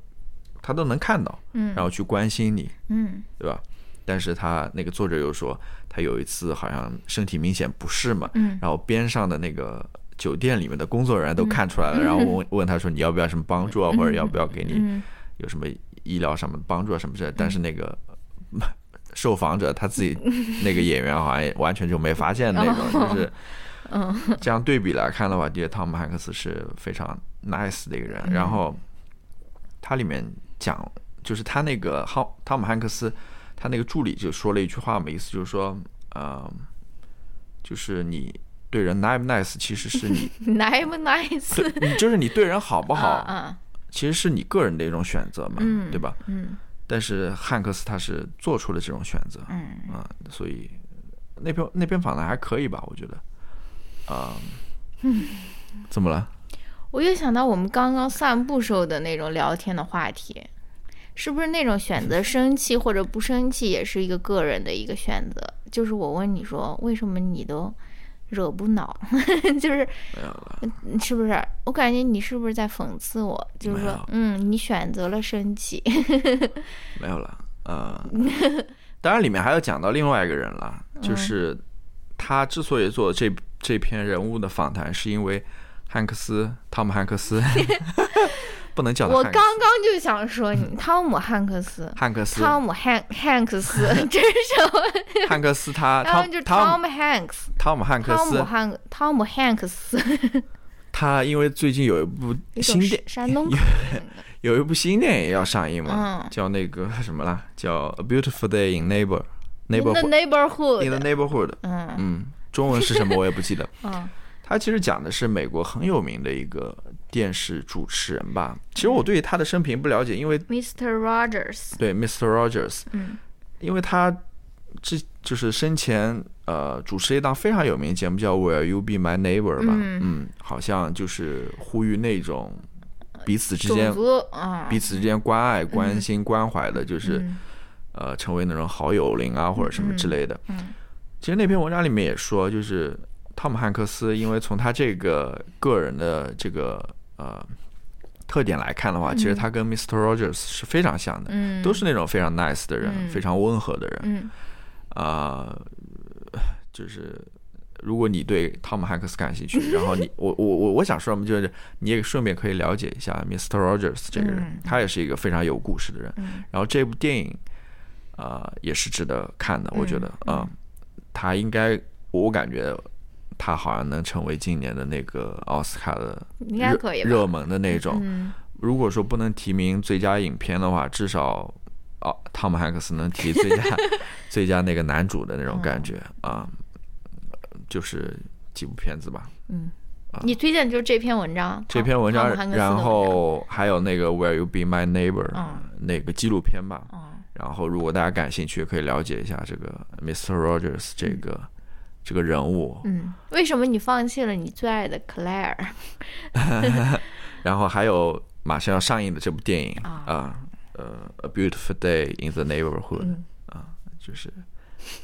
他都能看到，然后去关心你，嗯，对吧？但是他那个作者又说，他有一次好像身体明显不适嘛，然后边上的那个酒店里面的工作人员都看出来了，然后问 问他说你要不要什么帮助啊，或者要不要给你有什么医疗上面的帮助啊什么之类，但是那个。受访者他自己 那个演员好像也完全就没发现那种，就是，嗯，这样对比来看的话，的确汤姆汉克斯是非常 nice 的一个人。然后他里面讲，就是他那个汤汤姆汉克斯，他那个助理就说了一句话嘛，意思就是说，呃，就是你对人 nice 不 nice，其实是你 nice 不 nice？你就是你对人好不好，嗯其实是你个人的一种选择嘛，嗯对吧？嗯但是汉克斯他是做出了这种选择，嗯啊、所以那边那边访谈还可以吧，我觉得，啊、怎么了？我又想到我们刚刚散步时候的那种聊天的话题，是不是那种选择生气或者不生气也是一个个人的一个选择？就是我问你说，为什么你都惹不恼？就是没有了，是不是？我感觉你是不是在讽刺我？就是说，嗯，你选择了生气。没有了，呃，当然里面还要讲到另外一个人了，就是他之所以做这这篇人物的访谈，是因为汉克斯汤姆汉克斯。不能叫他我刚刚就想说你，汤姆汉克斯，汉克斯。汤姆汉汉克斯，这是什么？汉克斯他然后就汤 Tom Hanks，汤姆汉克汤姆斯。汉汤姆汉克斯，他因为最近有一部新电山东口音的。有一部新电影要上映嘛，嗯。叫那个什么啦，叫《A Beautiful Day in Neighbor the Neighborhood in the neighborhood，Neighborhood》。嗯。嗯，中文是什么我也不记得。嗯他其实讲的是美国很有名的一个电视主持人吧。其实我对他的生平不了解，因为，Mr. Rogers，对 Mr. Rogers，嗯因为他之就是生前呃主持一档非常有名的节目叫《Will You Be My Neighbor》吧，嗯嗯，好像就是呼吁那种彼此之间啊，彼此之间关爱、关心、关怀的，就是、嗯呃成为那种好友邻啊或者什么之类的。嗯其实那篇文章里面也说，就是汤姆汉克斯，因为从他这个个人的这个呃特点来看的话，其实他跟 Mr. Rogers 是非常像的，嗯，都是那种非常 nice 的人，嗯非常温和的人嗯啊、就是。如果你对汤姆汉克斯感兴趣，然后你 我我我我想说什么，就是你也顺便可以了解一下 Mr. Rogers 这个人，嗯他也是一个非常有故事的人。嗯然后这部电影，呃，也是值得看的，我觉得嗯啊、他应该，我感觉他好像能成为今年的那个奥斯卡的应该可以热热门的那种。嗯如果说不能提名最佳影片的话，至少哦，汤姆汉克斯能提最佳 最佳那个男主的那种感觉啊、就是几部片子吧。嗯，你推荐就是这篇文章，这篇文章然后还有那个 Will You Be My Neighbor、嗯那个纪录片吧。嗯然后，如果大家感兴趣，可以了解一下这个 Mr. Rogers 这个、这个人物。嗯，为什么你放弃了你最爱的 Claire？然后还有马上要上映的这部电影啊啊，呃，《A Beautiful Day in the Neighborhood、嗯啊，就是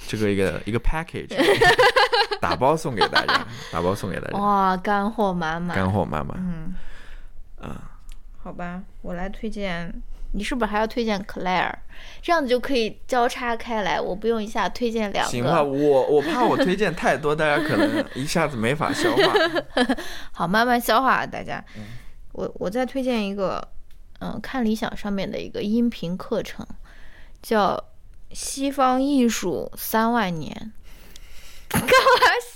这个一个一个 package，打包送给大家，打包送给大家，哇，干货满满，干货满满。嗯，啊，好吧，我来推荐。你是不是还要推荐 Claire？这样子就可以交叉开来，我不用一下推荐两个行吧，我我怕我推荐太多，大家可能一下子没法消化。好，慢慢消化，大家。嗯我我再推荐一个，嗯，看理想上面的一个音频课程，叫《西方艺术三万年》。干嘛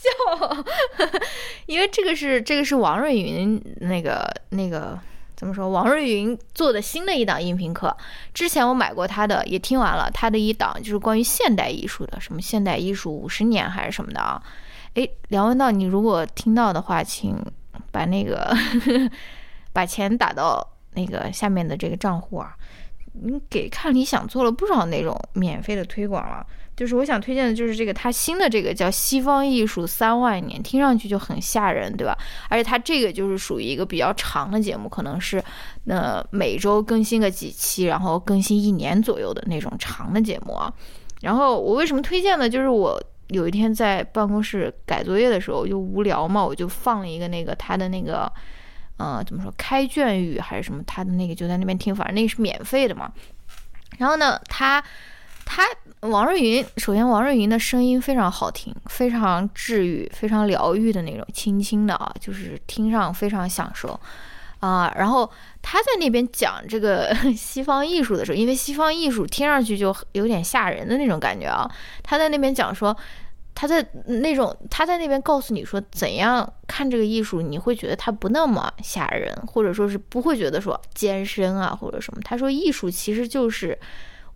笑？因为这个是这个是王瑞云那个那个怎么说？王瑞云做的新的一档音频课。之前我买过他的，也听完了他的一档，就是关于现代艺术的，什么现代艺术五十年还是什么的啊。诶，梁文道，你如果听到的话，请把那个 把钱打到那个下面的这个账户啊。你给看理想做了不少那种免费的推广了，就是我想推荐的就是这个他新的这个叫西方艺术三万年，听上去就很吓人，对吧？而且它这个就是属于一个比较长的节目，可能是呃每周更新个几期，然后更新一年左右的那种长的节目啊。然后我为什么推荐呢？就是我有一天在办公室改作业的时候我就无聊嘛，我就放了一个那个他的那个。呃，怎么说？开卷语还是什么？他的那个就在那边听，反正那个是免费的嘛。然后呢，他他王瑞云，首先王瑞云的声音非常好听，非常治愈，非常疗愈的那种，轻轻的啊，就是听上非常享受啊、然后他在那边讲这个 西方艺术的时候，因为西方艺术听上去就有点吓人的那种感觉啊，他在那边讲说。他在那种他在那边告诉你说怎样看这个艺术，你会觉得它不那么吓人，或者说是不会觉得说艰深啊或者什么。他说艺术其实就是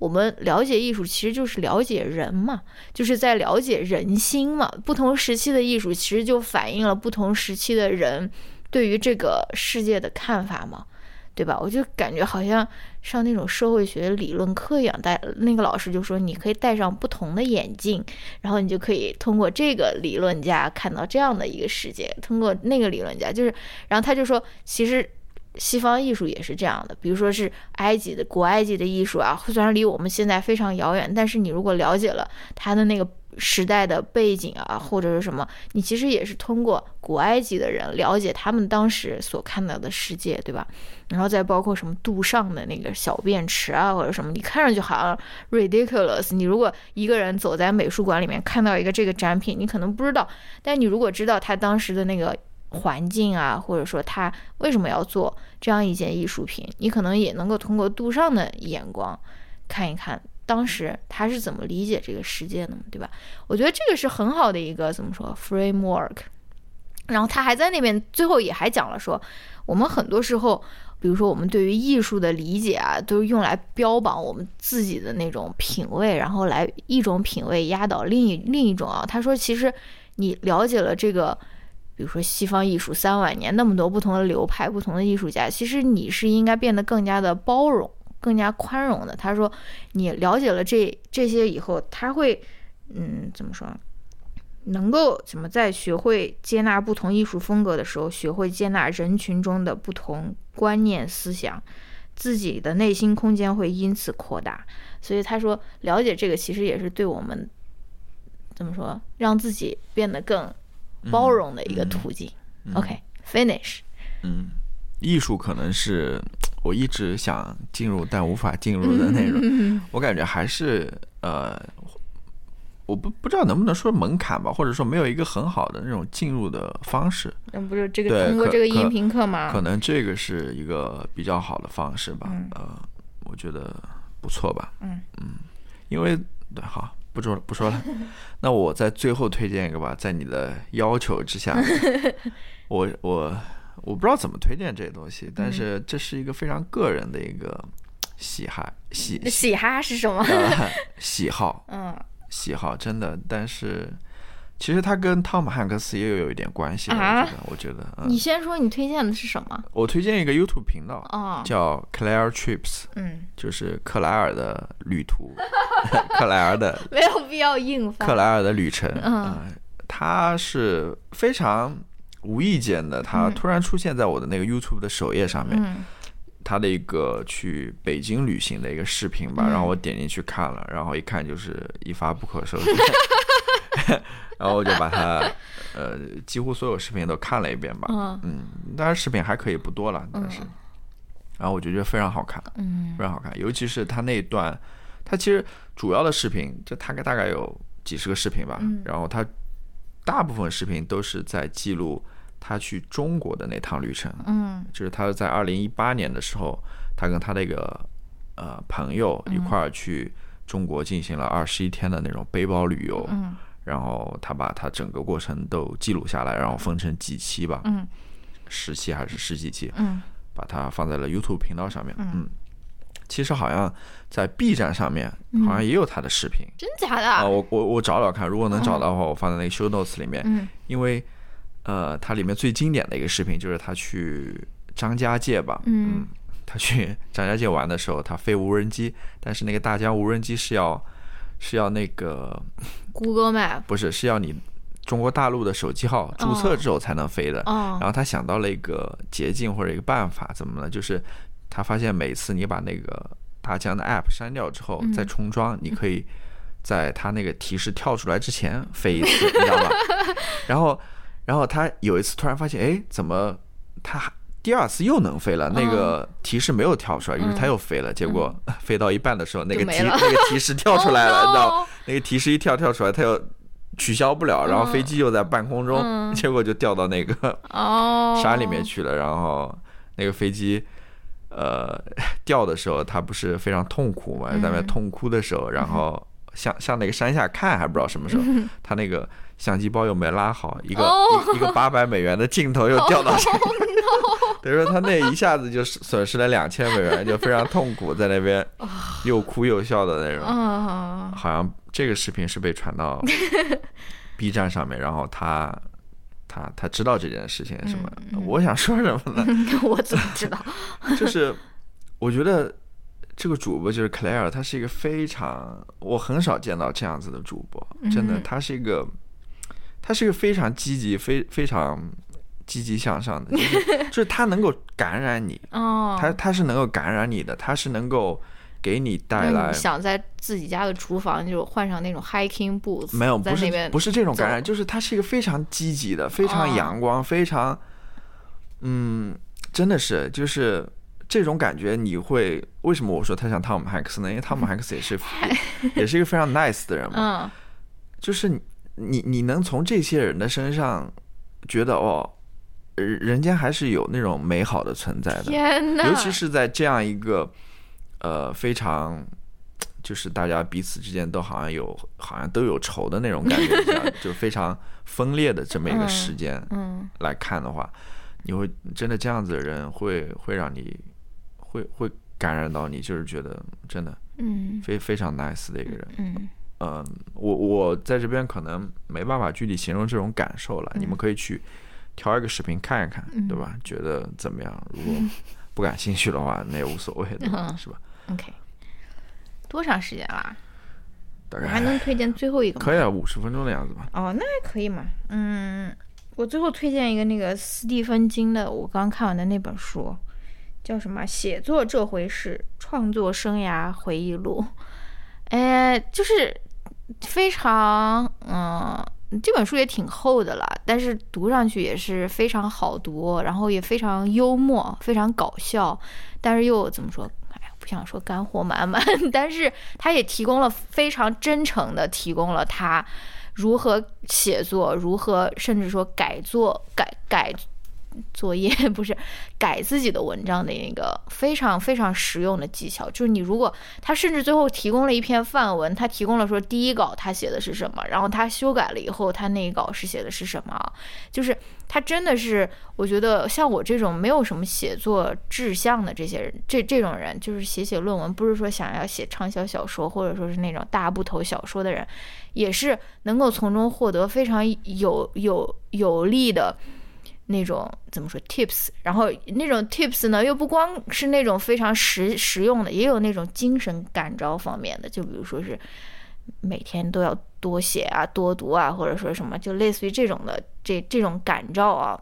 我们了解艺术其实就是了解人嘛，就是在了解人心嘛。不同时期的艺术其实就反映了不同时期的人对于这个世界的看法嘛。对吧？我就感觉好像上那种社会学理论课一样，带那个老师就说你可以戴上不同的眼镜，然后你就可以通过这个理论家看到这样的一个世界，通过那个理论家就是，然后他就说，其实西方艺术也是这样的，比如说是埃及的古埃及的艺术啊，虽然离我们现在非常遥远，但是你如果了解了他的那个。时代的背景啊，或者是什么，你其实也是通过古埃及的人了解他们当时所看到的世界，对吧？然后再包括什么杜尚的那个小便池啊，或者什么，你看上去好像 ridiculous。你如果一个人走在美术馆里面看到一个这个展品，你可能不知道，但你如果知道他当时的那个环境啊，或者说他为什么要做这样一件艺术品，你可能也能够通过杜尚的眼光看一看。当时他是怎么理解这个世界的，对吧？我觉得这个是很好的一个怎么说 framework。然后他还在那边最后也还讲了说，我们很多时候，比如说我们对于艺术的理解啊，都是用来标榜我们自己的那种品味，然后来一种品味压倒另一另一种啊。他说，其实你了解了这个，比如说西方艺术三万年那么多不同的流派、不同的艺术家，其实你是应该变得更加的包容。更加宽容的，他说，你了解了这这些以后，他会，嗯，怎么说，能够怎么在学会接纳不同艺术风格的时候，学会接纳人群中的不同观念思想，自己的内心空间会因此扩大。所以他说，了解这个其实也是对我们怎么说，让自己变得更包容的一个途径。OK，finish。嗯，艺术可能是。我一直想进入但无法进入的 内容，我感觉还是呃，我不不知道能不能说门槛吧，或者说没有一个很好的那种进入的方式。那不是这个通过这个音频课吗？可能这个是一个比较好的方式吧。呃，我觉得不错吧。嗯嗯，因为对，好不说了不说了。那我在最后推荐一个吧，在你的要求之下，我我。我不知道怎么推荐这些东西，但是这是一个非常个人的一个喜好喜喜哈是什么？喜好，嗯，喜好真的，但是其实它跟汤姆汉克斯也有一点关系。我觉得，我觉得，你先说你推荐的是什么？我推荐一个 YouTube 频道，叫 Claire Trips，嗯，就是克莱尔的旅途，克莱尔的 没有必要硬翻，克莱尔的旅程，嗯，他是非常。无意间的，他突然出现在我的那个 YouTube 的首页上面，他的一个去北京旅行的一个视频吧，然后我点进去看了，然后一看就是一发不可收拾，然后我就把它呃几乎所有视频都看了一遍吧，嗯，当然视频还可以不多了，但是，然后我就觉得非常好看，嗯，非常好看，尤其是他那一段，他其实主要的视频就大概大概有几十个视频吧，然后他。大部分视频都是在记录他去中国的那趟旅程，嗯，就是他在二零一八年的时候，他跟他那个呃朋友一块儿去中国进行了二十一天的那种背包旅游，嗯，然后他把他整个过程都记录下来，然后分成几期吧，嗯，十期还是十几期，嗯，把它放在了 YouTube 频道上面，嗯。其实好像在 B 站上面好像也有他的视频，真假的啊？我我我找找看，如果能找到的话，我放在那个 Show Notes 里面。嗯，因为呃，它里面最经典的一个视频就是他去张家界吧。嗯，他去张家界玩的时候，他飞无人机，但是那个大疆无人机是要是要那个 Google Map 不是是要你中国大陆的手机号注册之后才能飞的。哦，然后他想到了一个捷径或者一个办法，怎么呢？就是。他发现每次你把那个大疆的 App 删掉之后再重装，你可以在他那个提示跳出来之前飞一次，你知道吧？然后，然后他有一次突然发现，哎，怎么他第二次又能飞了？那个提示没有跳出来，于是他又飞了。结果 飞到一半的时候，那个提那个提示跳出来了，你知道？那个提示一跳跳出来，他又取消不了，然后飞机又在半空中，结果就掉到那个山里面去了。然后那个飞机。呃，掉的时候他不是非常痛苦嘛，在那痛哭的时候，然后向向那个山下看，还不知道什么时候，他那个相机包又没拉好，一个、哦一一个八百美元的镜头又掉到 手里，等于说他那一下子就损失了两千美元，就非常痛苦，在那边 又哭又笑的那种。嗯，好像这个视频是被传到 B 站上面，然后他他他知道这件事情是吗？嗯我想说什么呢？我怎么知道？就是我觉得这个主播就是 Claire，她是一个非常我很少见到这样子的主播，真的，嗯她是一个她是一个非常积极、非非常积极向上的，就是 就是他能够感染你，哦，他他是能够感染你的，他是能够给你带来你想在自己家的厨房就换上那种 hiking boots，没有，不是不是这种感染，就是他是一个非常积极的、非常哦阳光、非常，嗯，真的是就是这种感觉，你会为什么我说他像汤姆汉克斯呢？因为汤姆汉克斯也是也是一个非常 nice 的人嘛，嗯。就是你你你能从这些人的身上觉得哦，呃人间还是有那种美好的存在的，尤其是在这样一个呃非常就是大家彼此之间都好像有好像都有仇的那种感觉下，就非常分裂的这么一个时间嗯来看的话，你会真的这样子的人会会让你会会感染到你，就是觉得真的嗯非非常 nice 的一个人。嗯嗯，我我在这边可能没办法具体形容这种感受了，你们可以去挑一个视频看一看，对吧？觉得怎么样？如果不感兴趣的话，那也无所谓的，嗯是吧？，OK，多长时间啦？大概还能推荐最后一个吗？可以啊，五十分钟的样子吧。哦，那还可以嘛。嗯，我最后推荐一个那个斯蒂芬金的，我刚看完的那本书，叫什么《写作这回事：创作生涯回忆录》。哎，就是非常嗯。这本书也挺厚的了，但是读上去也是非常好读，然后也非常幽默，非常搞笑，但是又怎么说？哎，不想说干货满满，但是他也提供了非常真诚的提供了他如何写作，如何甚至说改作改改作业 不是改自己的文章的一个非常非常实用的技巧。就是你如果他甚至最后提供了一篇范文，他提供了说第一稿他写的是什么，然后他修改了以后他那一稿是写的是什么，就是他真的是我觉得像我这种没有什么写作志向的这些人，这这种人就是写写论文，不是说想要写畅销小说或者说是那种大部头小说的人，也是能够从中获得非常有有有利的。那种怎么说 tips，然后那种 tips 呢，又不光是那种非常实实用的，也有那种精神感召方面的，就比如说是每天都要多写啊、多读啊，或者说什么，就类似于这种的这这种感召啊。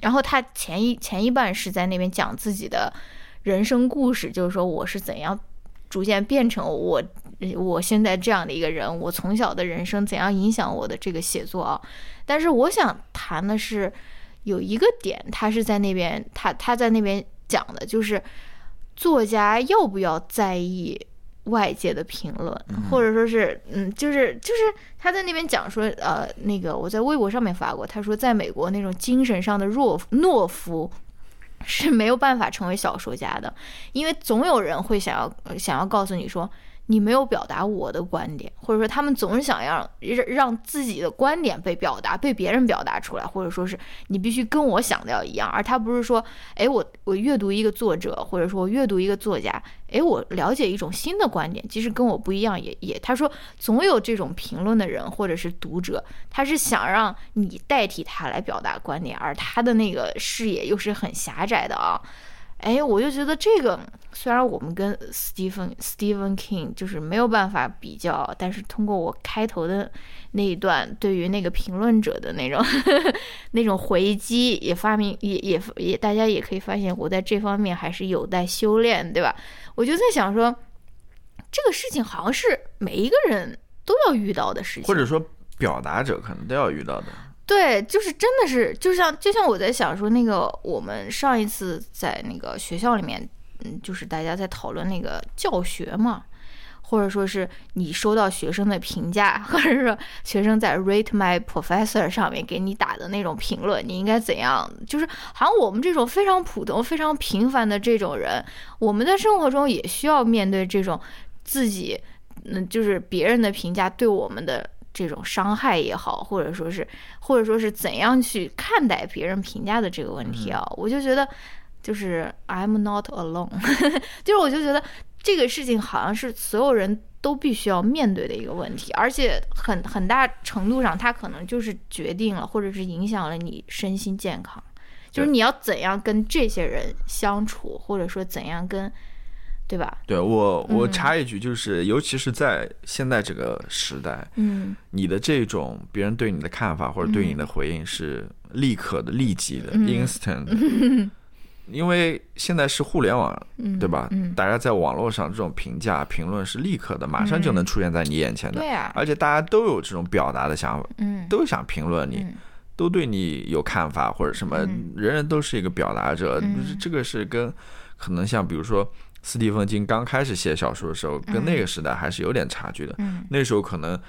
然后他前一前一半是在那边讲自己的人生故事，就是说我是怎样逐渐变成我我现在这样的一个人，我从小的人生怎样影响我的这个写作啊。但是我想谈的是。有一个点，他是在那边，他他在那边讲的，就是作家要不要在意外界的评论，或者说是，嗯，就是就是他在那边讲说，呃，那个我在微博上面发过，他说在美国那种精神上的弱懦夫是没有办法成为小说家的，因为总有人会想要想要告诉你说。你没有表达我的观点，或者说他们总是想要让让自己的观点被表达，被别人表达出来，或者说是你必须跟我想的要一样，而他不是说，哎，我我阅读一个作者，或者说我阅读一个作家，哎，我了解一种新的观点，即使跟我不一样，也也他说总有这种评论的人或者是读者，他是想让你代替他来表达观点，而他的那个视野又是很狭窄的啊。哎，我就觉得这个虽然我们跟 Stephen Stephen King 就是没有办法比较，但是通过我开头的那一段对于那个评论者的那种呵呵 那种回击，也发明也也也大家也可以发现我在这方面还是有待修炼，对吧？我就在想说，这个事情好像是每一个人都要遇到的事情，或者说表达者可能都要遇到的。对，就是真的是，就像就像我在想说，那个我们上一次在那个学校里面，嗯，就是大家在讨论那个教学嘛，或者说是你收到学生的评价，或者说学生在 rate my professor 上面给你打的那种评论，你应该怎样？就是好像我们这种非常普通、非常平凡的这种人，我们在生活中也需要面对这种自己，嗯，就是别人的评价对我们的。这种伤害也好，或者说是或者说是怎样去看待别人评价的这个问题啊，我就觉得就是 I'm not alone，就是我就觉得这个事情好像是所有人都必须要面对的一个问题，而且很很大程度上，它可能就是决定了或者是影响了你身心健康，就是你要怎样跟这些人相处，或者说怎样跟，对吧？对我，我嗯。插一句，就是尤其是在现在这个时代，嗯。你的这种别人对你的看法或者对你的回应是立刻的、立即的、嗯。instant 的。因为现在是互联网，嗯，对吧？嗯，大家在网络上这种评价、评论是立刻的，马上就能出现在你眼前的，对啊，而且大家都有这种表达的想法，嗯，都想评论你，嗯。都对你有看法或者什么，嗯。人人都是一个表达者。嗯。这个是跟可能像比如说斯蒂芬金刚开始写小说的时候，跟那个时代还是有点差距的。嗯那时候可能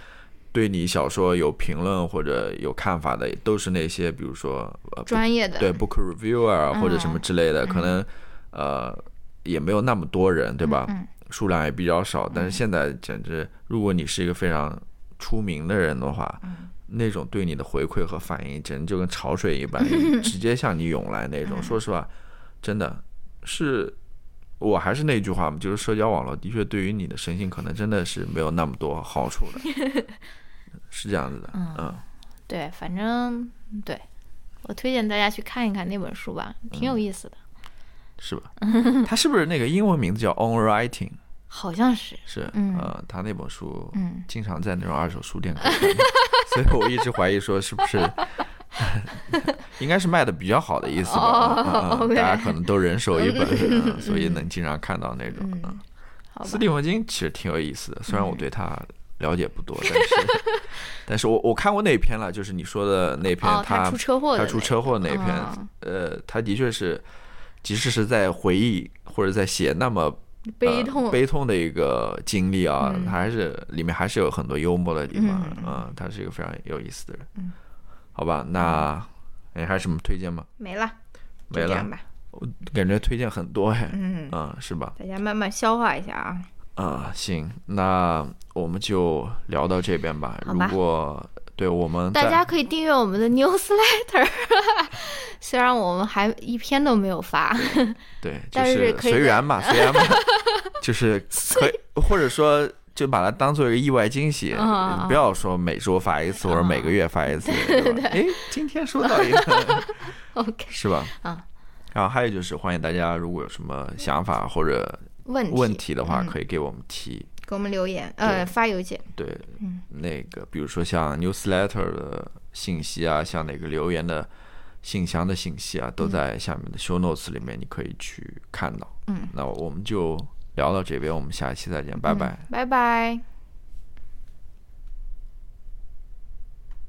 对你小说有评论或者有看法的，都是那些比如说呃专业的，对 book reviewer 啊或者什么之类的，嗯可能呃也没有那么多人，对吧？嗯数量也比较少。但是现在简直，如果你是一个非常出名的人的话，嗯那种对你的回馈和反应，简直就跟潮水一般，直接向你涌来那嗯种。说实话，真的是。我还是那句话嘛，就是社交网络的确对于你的身心可能真的是没有那么多好处的，是这样子的，嗯，对，反正对我推荐大家去看一看那本书吧，挺嗯有意思的，是吧？他是不是那个英文名字叫 On Writing？好像是，是，嗯。呃，他那本书嗯，经常在那种二手书店所以我一直怀疑说是不是 应该是卖的比较好的意思吧？大家可能都人手一本，嗯。所以能经常看到那种。斯，蒂芬金其实挺有意思的，虽然我嗯。对他了解不多，但是 但是我我看过那篇了，就是你说的那篇哦，他出车祸他出车祸那篇，嗯呃，他的确是，即使是在回忆或者在写那么悲痛呃、悲痛的一个经历啊，嗯。他还是里面还是有很多幽默的地方，嗯。嗯，他是一个非常有意思的人，嗯，好吧，那哎还有什么推荐吗？没了，没了吧？我，感觉推荐很多哎，嗯，嗯，是吧？大家慢慢消化一下啊，啊、行，那我们就聊到这边吧。如果对我们大家可以订阅我们的 newsletter，虽然我们还一篇都没有发，对，就 但是随缘吧，随缘吧，就是可以，或者说就把它当做一个意外惊喜，不要说每周发一次或者每个月发一次，对吧？哎，今天收到一个，OK，是吧？啊。然后还有就是，欢迎大家如果有什么想法或者问题问题的话，嗯可以给我们提。给我们留言，呃，发邮件，对，嗯那个比如说像 newsletter 的信息啊，像那个留言的信箱的信息啊，都在下面的 show notes 里面，你可以去看到。嗯，那我们就聊到这边，我们下一期再见，拜拜。拜拜。